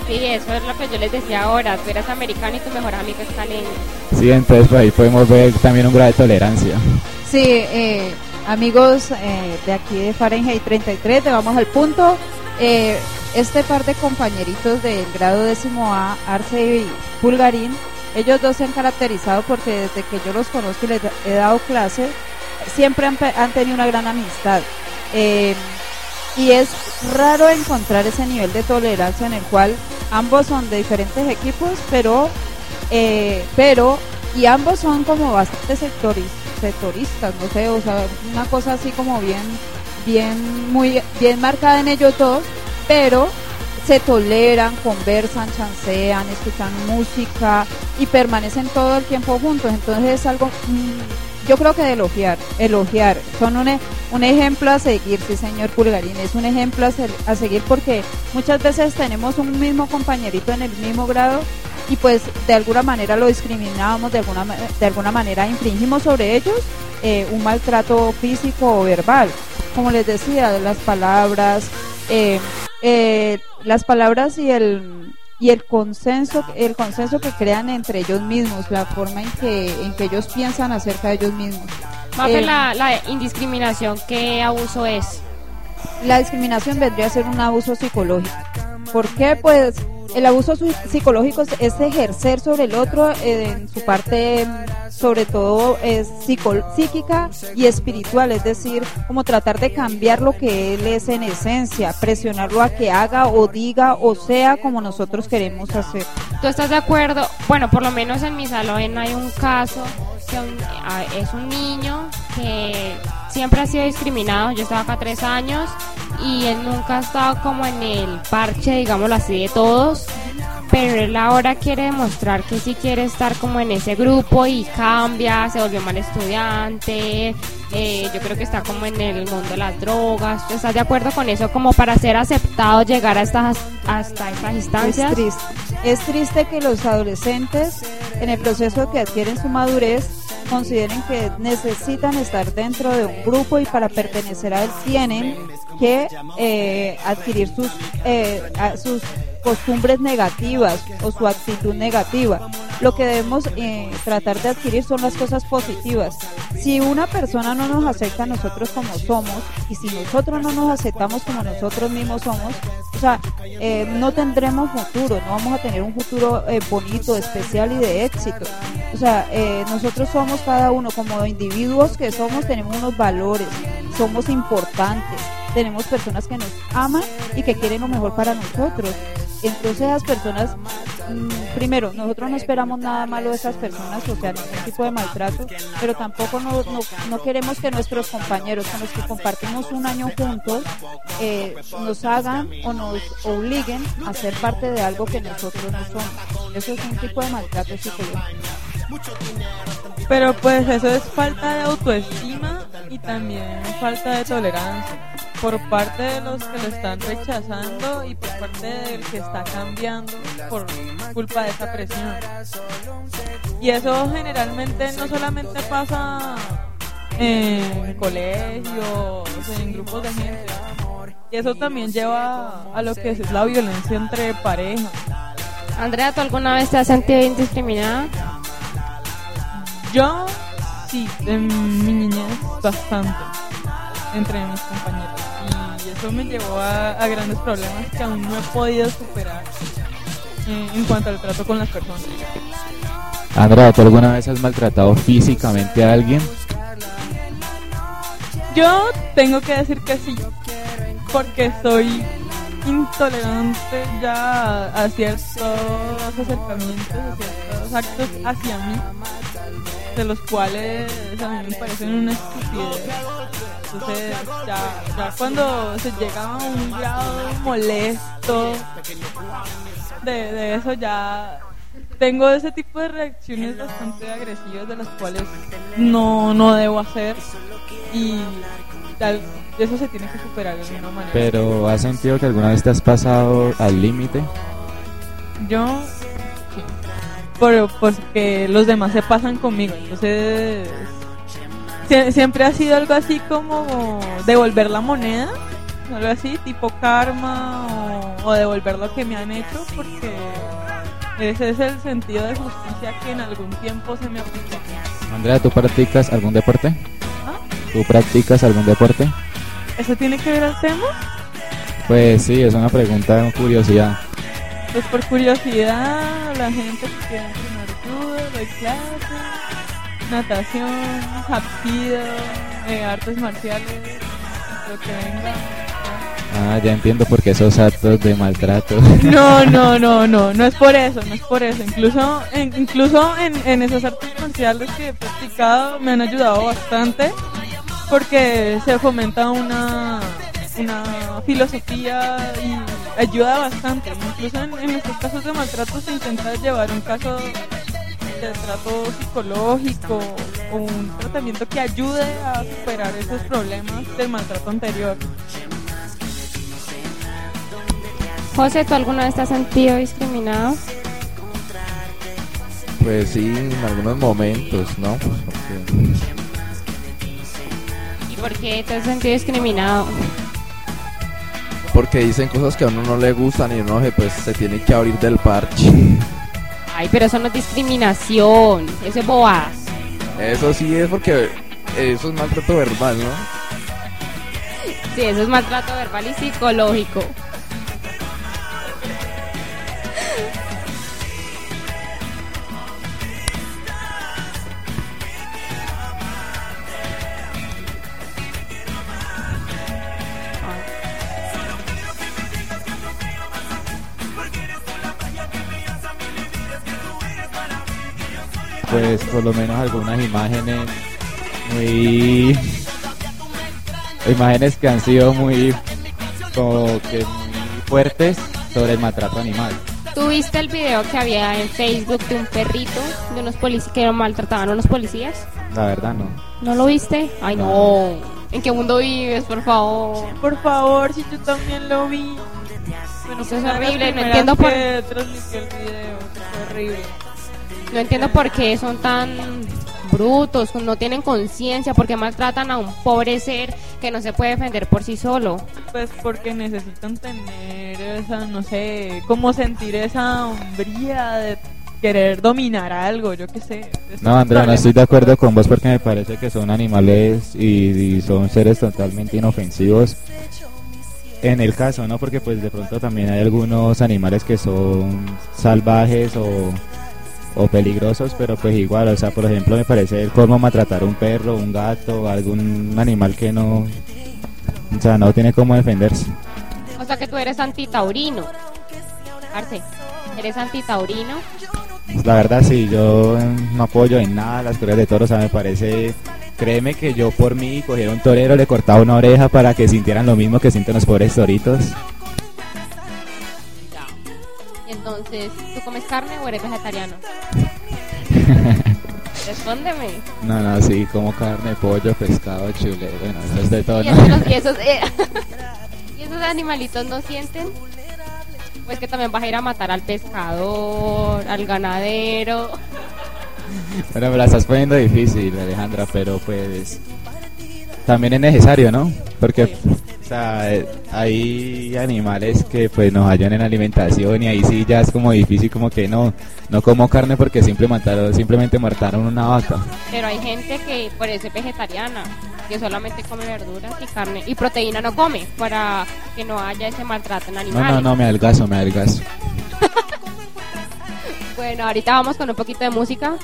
Sí, eso es lo que yo les decía ahora. Tú eres americano y tu mejor amigo es caleño. Sí, entonces pues ahí podemos ver también un grado de tolerancia. Sí, eh, amigos eh, de aquí de Fahrenheit 33, te vamos al punto. Eh, este par de compañeritos del grado décimo A, Arce y Pulgarín, ellos dos se han caracterizado porque desde que yo los conozco y les he dado clases, siempre han tenido una gran amistad. Eh, y es raro encontrar ese nivel de tolerancia en el cual ambos son de diferentes equipos, pero, eh, pero, y ambos son como bastante sectoris, sectoristas, no sé, o sea, una cosa así como bien, bien, muy, bien marcada en ellos dos, pero se toleran, conversan, chancean, escuchan música y permanecen todo el tiempo juntos. Entonces es algo, yo creo que de elogiar, elogiar. Son un, e- un ejemplo a seguir, sí señor Pulgarín, es un ejemplo a, se- a seguir porque muchas veces tenemos un mismo compañerito en el mismo grado y pues de alguna manera lo discriminamos, de alguna, de alguna manera infringimos sobre ellos eh, un maltrato físico o verbal. Como les decía, las palabras, eh, eh, las palabras y el y el consenso el consenso que crean entre ellos mismos la forma en que en que ellos piensan acerca de ellos mismos Mafe, Eh, la, la indiscriminación, ¿qué abuso es? la discriminación vendría a ser un abuso psicológico. ¿Por qué? Pues el abuso psicológico es- ejercer sobre el otro en su parte, sobre todo es psíquica y espiritual, es decir, como tratar de cambiar lo que él es en esencia, presionarlo a que haga o diga o sea como nosotros queremos hacer. ¿Tú estás de acuerdo? Bueno, por lo menos en mi salón hay un caso que un- a- es un niño que siempre ha sido discriminado. Yo estaba acá tres años y él nunca ha estado como en el parche, digámoslo así, de todos. Pero él ahora quiere demostrar que sí quiere estar como en ese grupo y cambia, se volvió mal estudiante. eh, yo creo que está como en el mundo de las drogas. ¿Tú ¿Estás de acuerdo con eso? Como para ser aceptado llegar a estas, hasta estas instancias. Es triste. Es triste que los adolescentes, en el proceso que adquieren su madurez, consideren que necesitan estar dentro de un grupo y para pertenecer a él tienen que eh, adquirir sus, eh, sus costumbres negativas o su actitud negativa, lo que debemos eh, tratar de adquirir son las cosas positivas. Si una persona no nos acepta a nosotros como somos y si nosotros no nos aceptamos como nosotros mismos somos, o sea, eh, no tendremos futuro, no vamos a tener un futuro eh, bonito, especial y de éxito. O sea, eh, nosotros somos cada uno como individuos que somos, tenemos unos valores, somos importantes, tenemos personas que nos aman y que quieren lo mejor para nosotros. Entonces esas personas, mm, primero, nosotros no esperamos nada malo de esas personas, o sea, ningún tipo de maltrato, pero tampoco no, no, no queremos que nuestros compañeros con los que compartimos un año juntos eh, nos hagan o nos obliguen a ser parte de algo que nosotros no somos. Eso es un tipo de maltrato psicológico. Pero pues eso es falta de autoestima y también falta de tolerancia por parte de los que lo están rechazando y por parte del que está cambiando por culpa de esa presión. Y eso generalmente no solamente pasa en colegios, en grupos de gente. Y eso también lleva a lo que es la violencia entre parejas. Andrea, ¿tú alguna vez te has sentido discriminada? Yo sí, en mi niñez bastante entre mis compañeros y eso me llevó a, a grandes problemas que aún no he podido superar eh, en cuanto al trato con las personas. Andrea, ¿tú alguna vez has maltratado físicamente a alguien? Yo tengo que decir que sí, porque soy intolerante ya a ciertos acercamientos, a ciertos actos hacia mí, de los cuales a mí me parecen una estupidez. Entonces, ya, ya cuando se llega a un grado molesto de, de eso, ya tengo ese tipo de reacciones bastante agresivas de las cuales no, no debo hacer y tal, eso se tiene que superar de alguna manera. Pero ¿has sentido que alguna vez te has pasado al límite? Yo. Por, porque los demás se pasan conmigo. Entonces, sie- siempre ha sido algo así como devolver la moneda, algo así, tipo karma o, o devolver lo que me han hecho, porque ese es el sentido de justicia que en algún tiempo se me aplicó. Andrea, ¿tú practicas algún deporte? ¿Ah? ¿Tú practicas algún deporte? ¿Eso tiene que ver al tema? Pues sí, es una pregunta de curiosidad. Pues por curiosidad, la gente que quiere entrenar judo, doy clases, natación, hapkido, eh, artes marciales, lo que venga. Ah, ya entiendo por qué esos actos de maltrato. (laughs) No, no, no, no, no es por eso, no es por eso. Incluso en, incluso en, en esas artes marciales que he practicado me han ayudado bastante porque se fomenta una, una filosofía y ayuda bastante. Incluso en, en estos casos de maltrato se intenta llevar un caso de trato psicológico o un tratamiento que ayude a superar esos problemas del maltrato anterior. José, ¿tú alguna vez te has sentido discriminado? Pues sí, en algunos momentos, ¿no? Pues porque ¿Y por qué te has sentido discriminado? Porque dicen cosas que a uno no le gustan y uno se, pues, se tiene que abrir del parche. Ay, pero eso no es discriminación, eso es bobada. Eso sí es porque eso es maltrato verbal, ¿no? Sí, eso es maltrato verbal y psicológico. Pues por lo menos algunas imágenes muy... (laughs) Imágenes que han sido muy... como que muy fuertes sobre el maltrato animal. ¿Tuviste el video que había en Facebook de un perrito de unos policías que maltrataban a unos policías? La verdad no. ¿No lo viste? Ay, no. ¿En qué mundo vives, por favor? Por favor, si yo también lo vi. Bueno, Eso es de las horrible, no entiendo por- que transmitió el video, fue horrible. No entiendo por qué son tan brutos, no tienen conciencia, por qué maltratan a un pobre ser que no se puede defender por sí solo. Pues porque necesitan tener esa, no sé, como sentir esa hombría de querer dominar algo, yo qué sé. No, Andrea, no estoy de acuerdo con vos porque me parece que son animales y, y son seres totalmente inofensivos. En el caso, ¿no? Porque pues de pronto también hay algunos animales que son salvajes o, o peligrosos, pero pues igual, o sea, por ejemplo, me parece el colmo maltratar a un perro, un gato, algún animal que no, o sea, no tiene cómo defenderse. O sea que tú eres antitaurino. Arce, eres antitaurino. La verdad sí, yo no apoyo en nada las corridas de toros, o sea, me parece, créeme que yo por mí cogiera un torero, le cortaba una oreja para que sintieran lo mismo que sienten los pobres toritos. Entonces, ¿tú comes carne o eres vegetariano? (laughs) Respóndeme. No, no, sí, como carne, pollo, pescado, chule, bueno, eso es de todo, ¿Y ¿no? esos, y esos, (laughs) eh, (laughs) ¿y esos animalitos no sienten? Pues que también vas a ir a matar al pescador, al ganadero. Bueno, me la estás poniendo difícil, Alejandra, pero pues también es necesario, ¿no? Porque o sea, eh, hay animales que pues nos hallan en alimentación y ahí sí ya es como difícil como que no, no como carne porque simple mataron, simplemente mataron una vaca. Pero hay gente que por eso es vegetariana, que solamente come verduras y carne. Y proteína no come, para que no haya ese maltrato en No, animales. no, no, me adelgazo, me adelgazo. (laughs) Bueno, ahorita vamos con un poquito de música.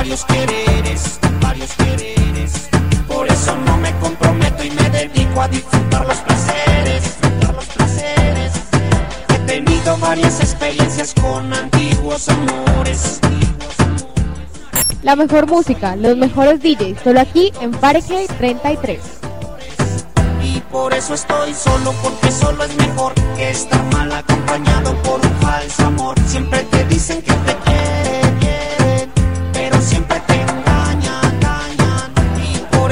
Varios quereres, varios quereres. Por eso no me comprometo y me dedico a disfrutar los placeres, disfrutar los placeres. He tenido varias experiencias con antiguos amores. La mejor música, los mejores DJs, solo aquí en Fahrenheit 33. Y por eso estoy solo, porque solo es mejor que estar mal acompañado por un falso amor. Siempre te dicen que te quieren,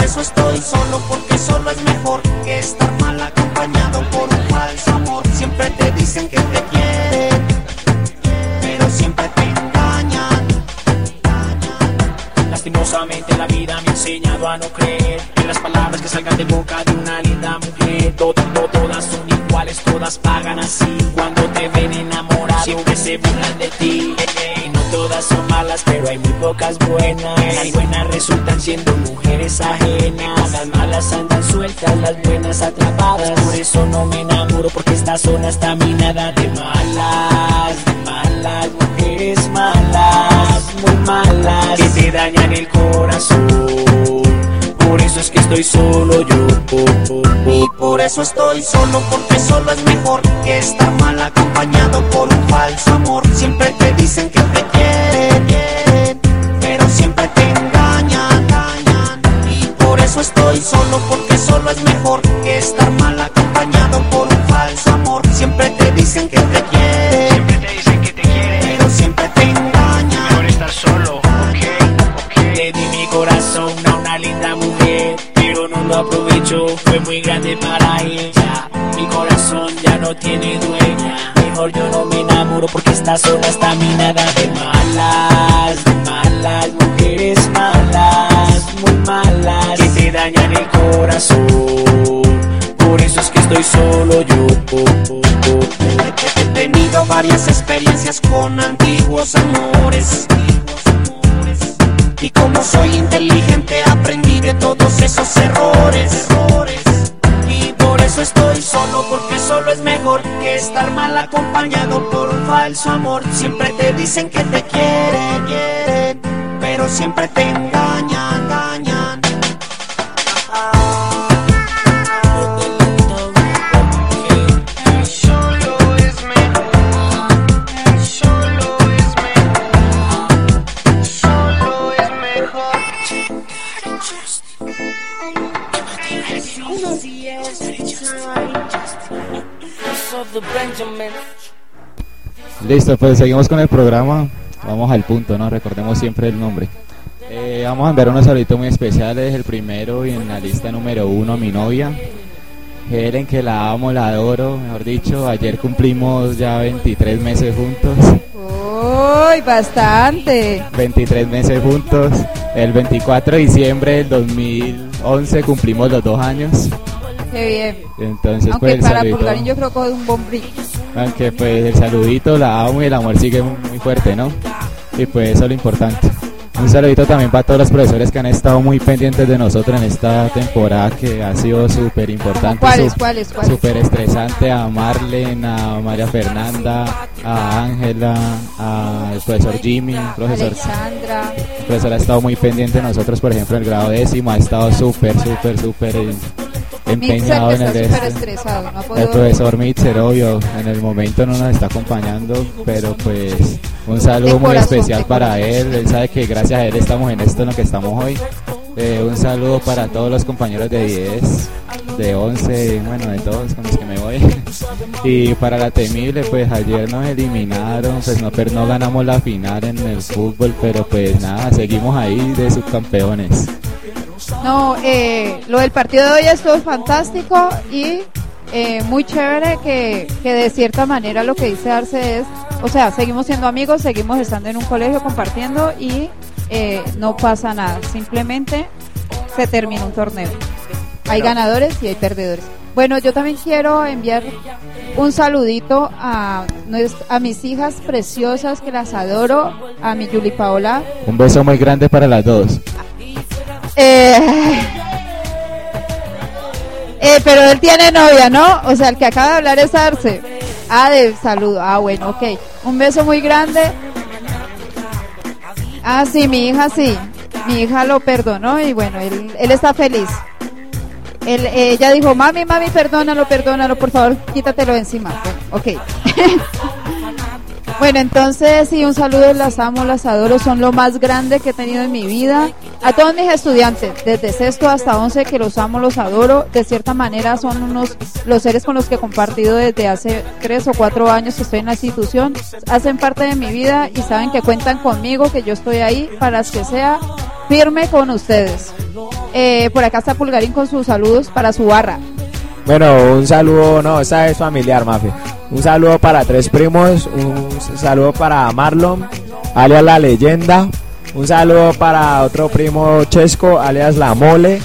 eso estoy solo, porque solo es mejor que estar mal acompañado por un falso amor. Siempre te dicen que te quieren, pero siempre te engañan. Lastimosamente la vida me ha enseñado a no creer en las palabras que salgan de boca de una linda mujer. To- to- todas son iguales, todas pagan así. Cuando te ven enamorado, siempre se burlan de ti. Todas son malas, pero hay muy pocas buenas. Las buenas resultan siendo mujeres ajenas. Las malas andan sueltas, las buenas atrapadas. Por eso no me enamoro, porque esta zona está minada de malas, de malas, mujeres malas, muy malas, que te dañan el corazón. Por eso es que estoy solo yo. Y por eso estoy solo, porque solo es mejor que estar mal acompañado por un falso amor. Siempre te dicen que te quieren, pero siempre te engañan. Y por eso estoy solo, porque solo es mejor que estar mal acompañado por un falso amor. Siempre te dicen que te quieren, corazón a una linda mujer, pero no lo aprovecho, fue muy grande para ella. Mi corazón ya no tiene dueña. Mejor yo no me enamoro porque esta zona está minada de malas, de malas, mujeres malas, muy malas, que te dañan el corazón. Por eso es que estoy solo yo. He tenido varias experiencias con antiguos amores. Y como soy inteligente aprendí de todos esos errores. Y por eso estoy solo, porque solo es mejor que estar mal acompañado por un falso amor. Siempre te dicen que te quieren, quieren, pero siempre te engañan, engañan. Listo, pues seguimos con el programa. Vamos al punto, ¿no? Recordemos siempre el nombre. Eh, vamos a enviar unos saluditos muy especiales. El primero y en la lista número uno, mi novia. Helen, que la amo, la adoro, mejor dicho. Ayer cumplimos ya 23 meses juntos. Uy, bastante. 23 meses juntos. El 24 de diciembre del 2011 cumplimos los dos años. Qué bien. Entonces, Aunque pues el para saludito. Pulgarín yo creo que es un buen brillo. Aunque pues el saludito, la amo y el amor sigue muy, fuerte, ¿no? Y pues eso es lo importante. Un saludito también para todos los profesores que han estado muy pendientes de nosotros en esta temporada que ha sido súper importante. ¿Cuáles, cuáles, cuáles? Súper estresante a Marlen, a María Fernanda, a Ángela, al profesor Jimmy, profesor Alexandra. el profesor ha estado muy pendiente de nosotros, por ejemplo, el grado décimo, ha estado súper, súper, súper empeñado en Mixer, el este. estresado, no ha El podido profesor Mitzer, obvio, en el momento no nos está acompañando, pero pues un saludo muy especial para él. Él sabe que gracias a él estamos en esto en lo que estamos hoy. Eh, un saludo para todos los compañeros de 10, de 11, bueno, de todos con los que me voy. y para la temible, pues ayer nos eliminaron, pues no, pero no ganamos la final en el fútbol, pero pues nada, seguimos ahí de subcampeones. No, eh, lo del partido de hoy estuvo fantástico y eh, muy chévere que, que de cierta manera lo que dice Arce es, o sea, seguimos siendo amigos, seguimos estando en un colegio compartiendo y eh, no pasa nada, simplemente se termina un torneo. Hay ganadores y hay perdedores. Bueno, yo también quiero enviar un saludito a, a mis hijas preciosas que las adoro, a mi Yuli Paola, Un beso muy grande para las dos. Eh, eh, pero él tiene novia, ¿no? O sea, el que acaba de hablar es Arce. Ah, de saludo. Ah, bueno, ok. Un beso muy grande. Ah, sí, mi hija sí. Mi hija lo perdonó y bueno, él, él está feliz. Ella dijo, mami, mami, perdónalo, perdónalo, por favor, quítatelo encima. Bueno, ok. (laughs) Bueno, entonces sí, un saludo, las amo, las adoro, son lo más grande que he tenido en mi vida. A todos mis estudiantes, desde sexto hasta once, que los amo, los adoro. De cierta manera son unos los seres con los que he compartido desde hace tres o cuatro años que estoy en la institución. Hacen parte de mi vida y saben que cuentan conmigo, que yo estoy ahí para que sea firme con ustedes. Eh, por acá está Pulgarín con sus saludos para su barra. Bueno, un saludo, no, esta es familiar, Mafe. Un saludo para tres primos, un saludo para Marlon, alias La Leyenda. Un saludo para otro primo Chesco, alias La Mole.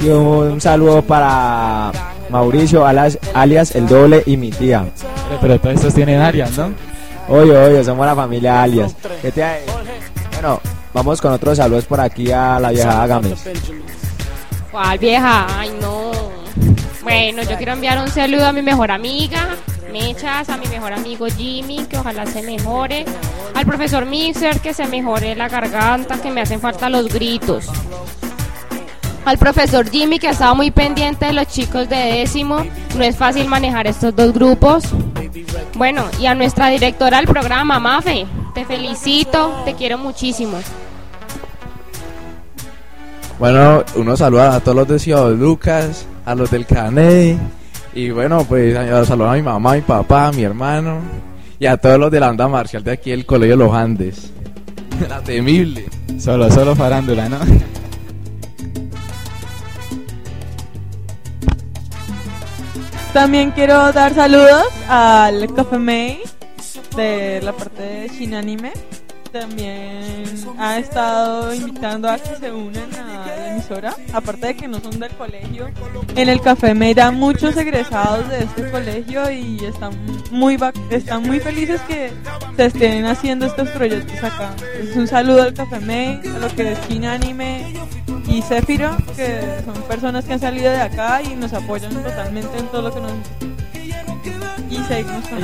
Y un saludo para Mauricio, alias, alias El Doble y mi tía. Pero, pero todos estos tienen áreas, ¿no? Oye, oye, somos la familia alias. ¿Qué te ha- Bueno, vamos con otros saludos por aquí a la vieja Gámez. ¿Cuál vieja? Ay, no. Bueno, yo quiero enviar un saludo a mi mejor amiga, Mechas, a mi mejor amigo Jimmy, que ojalá se mejore, al profesor Mixer, que se mejore la garganta, que me hacen falta los gritos. Al profesor Jimmy, que ha estado muy pendiente de los chicos de décimo, no es fácil manejar estos dos grupos. Bueno, y a nuestra directora del programa, Mafe, te felicito, te quiero muchísimo. Bueno, unos saludos a todos los de Ciudad Lucas, a los del Cané. Y bueno, pues a- saludos a mi mamá, a mi papá, a mi hermano. Y a todos los de la banda marcial de aquí del Colegio Los Andes. (laughs) La temible. Solo, solo farándula, ¿no? También quiero dar saludos al Café May de la parte de Shinanime. También ha estado invitando a que se unan a la emisora, aparte de que no son del colegio. En el Café dan muchos egresados de este colegio y están muy están muy felices que se estén haciendo estos proyectos acá. Es un saludo al Café May, a lo que es Shinanime y Zephyro, que son personas que han salido de acá y nos apoyan totalmente en todo lo que nos y seguimos con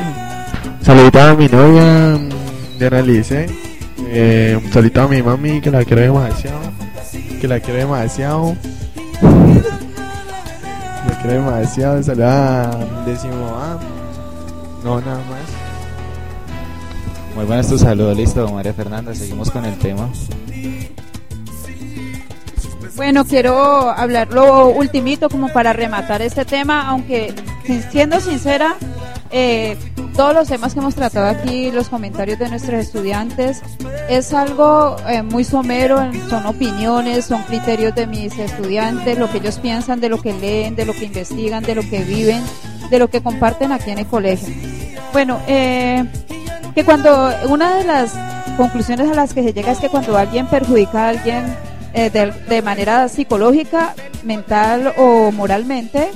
Saludito a mi novia, mm, Diana Lice. Eh, un saludito a mi mami, que la quiero demasiado. Que la quiero demasiado. la quiero demasiado. Un saludo a décimo A. No, nada más. Muy buenos tus saludos, listo, María Fernanda. Seguimos con el tema. Bueno, quiero hablar lo ultimito como para rematar este tema, aunque siendo sincera, eh, todos los temas que hemos tratado aquí, los comentarios de nuestros estudiantes, es algo eh, muy somero, son opiniones, son criterios de mis estudiantes, lo que ellos piensan, de lo que leen, de lo que investigan, de lo que viven, de lo que comparten aquí en el colegio. Bueno, eh, que cuando una de las conclusiones a las que se llega es que cuando alguien perjudica a alguien eh, de, de manera psicológica, mental o moralmente,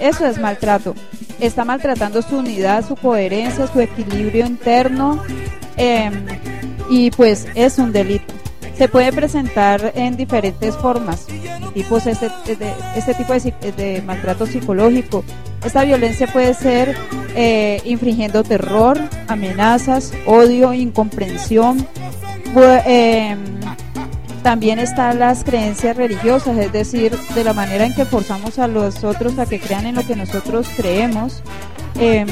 eso es maltrato. Está maltratando su unidad, su coherencia, su equilibrio interno eh, y pues es un delito. Se puede presentar en diferentes formas, tipos este, de, este tipo de, maltrato psicológico. Esta violencia puede ser eh, infringiendo terror, amenazas, odio, incomprensión. em, también están las creencias religiosas, es decir, de la manera en que forzamos a los otros a que crean en lo que nosotros creemos. Em,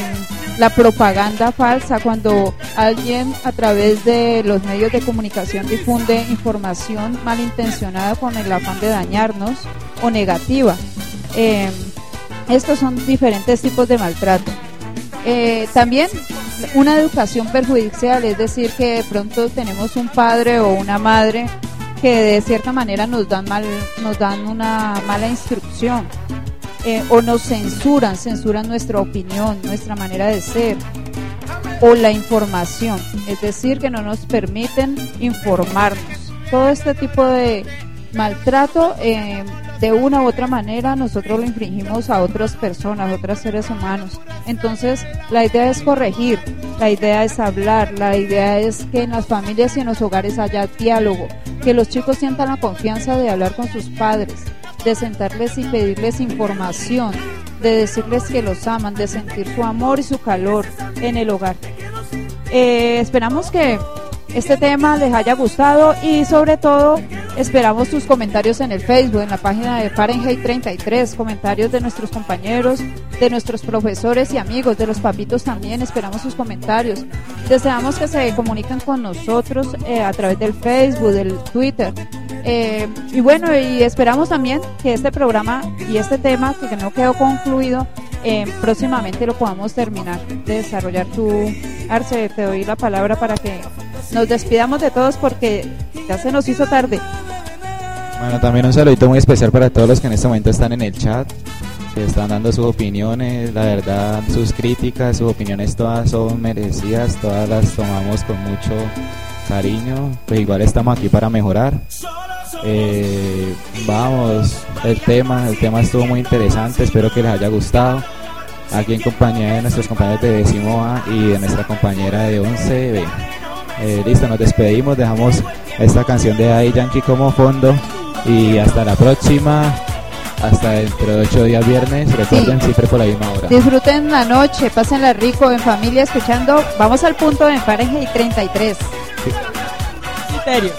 la propaganda falsa, cuando alguien a través de los medios de comunicación difunde información malintencionada con el afán de dañarnos o negativa. Em, estos son diferentes tipos de maltrato. Eh, también una educación perjudicial, es decir, que de pronto tenemos un padre o una madre que de cierta manera nos dan mal, nos dan una mala instrucción eh, o nos censuran, censuran nuestra opinión, nuestra manera de ser o la información, es decir, que no nos permiten informarnos. Todo este tipo de maltrato, eh, de una u otra manera, nosotros lo infringimos a otras personas, a otros seres humanos. Entonces, la idea es corregir, la idea es hablar, la idea es que en las familias y en los hogares haya diálogo, que los chicos sientan la confianza de hablar con sus padres, de sentarles y pedirles información, de decirles que los aman, de sentir su amor y su calor en el hogar. Eh, esperamos que este tema les haya gustado y sobre todo esperamos sus comentarios en el Facebook, en la página de Fahrenheit 33, comentarios de nuestros compañeros, de nuestros profesores y amigos, de los papitos también, esperamos sus comentarios. Deseamos que se comuniquen con nosotros eh, a través del Facebook, del Twitter. Eh, y bueno, y esperamos también que este programa y este tema que no quedó concluido, eh, próximamente lo podamos terminar de desarrollar. Tú, Arce, te doy la palabra para que nos despidamos de todos porque ya se nos hizo tarde. Bueno, también un saludito muy especial para todos los que en este momento están en el chat, que están dando sus opiniones, la verdad, sus críticas, sus opiniones todas son merecidas, todas las tomamos con mucho cariño, pues igual estamos aquí para mejorar. Eh, vamos, el tema, el tema estuvo muy interesante, espero que les haya gustado. Aquí en compañía de nuestros compañeros de décimo A y de nuestra compañera de 11 B. Eh, listo, nos despedimos, dejamos esta canción de Daddy Yankee como fondo y hasta la próxima, hasta dentro de ocho días viernes, recuerden siempre por la misma hora. Disfruten la noche, pásenla rico en familia escuchando. Vamos al punto en Fahrenheit 33. Criterio.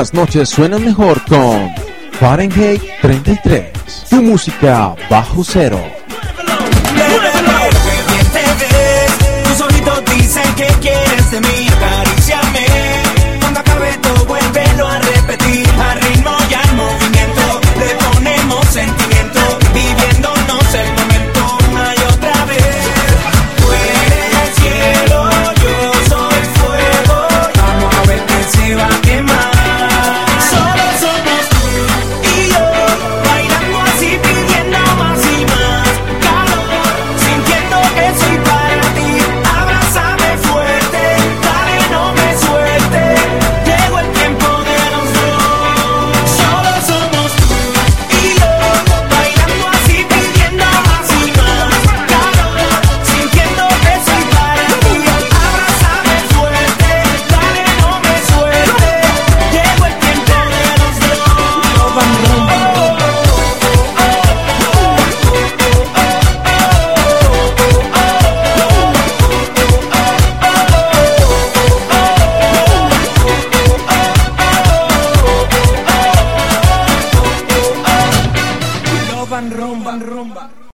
las noches suenan mejor con Fahrenheit 33. Tu música bajo cero.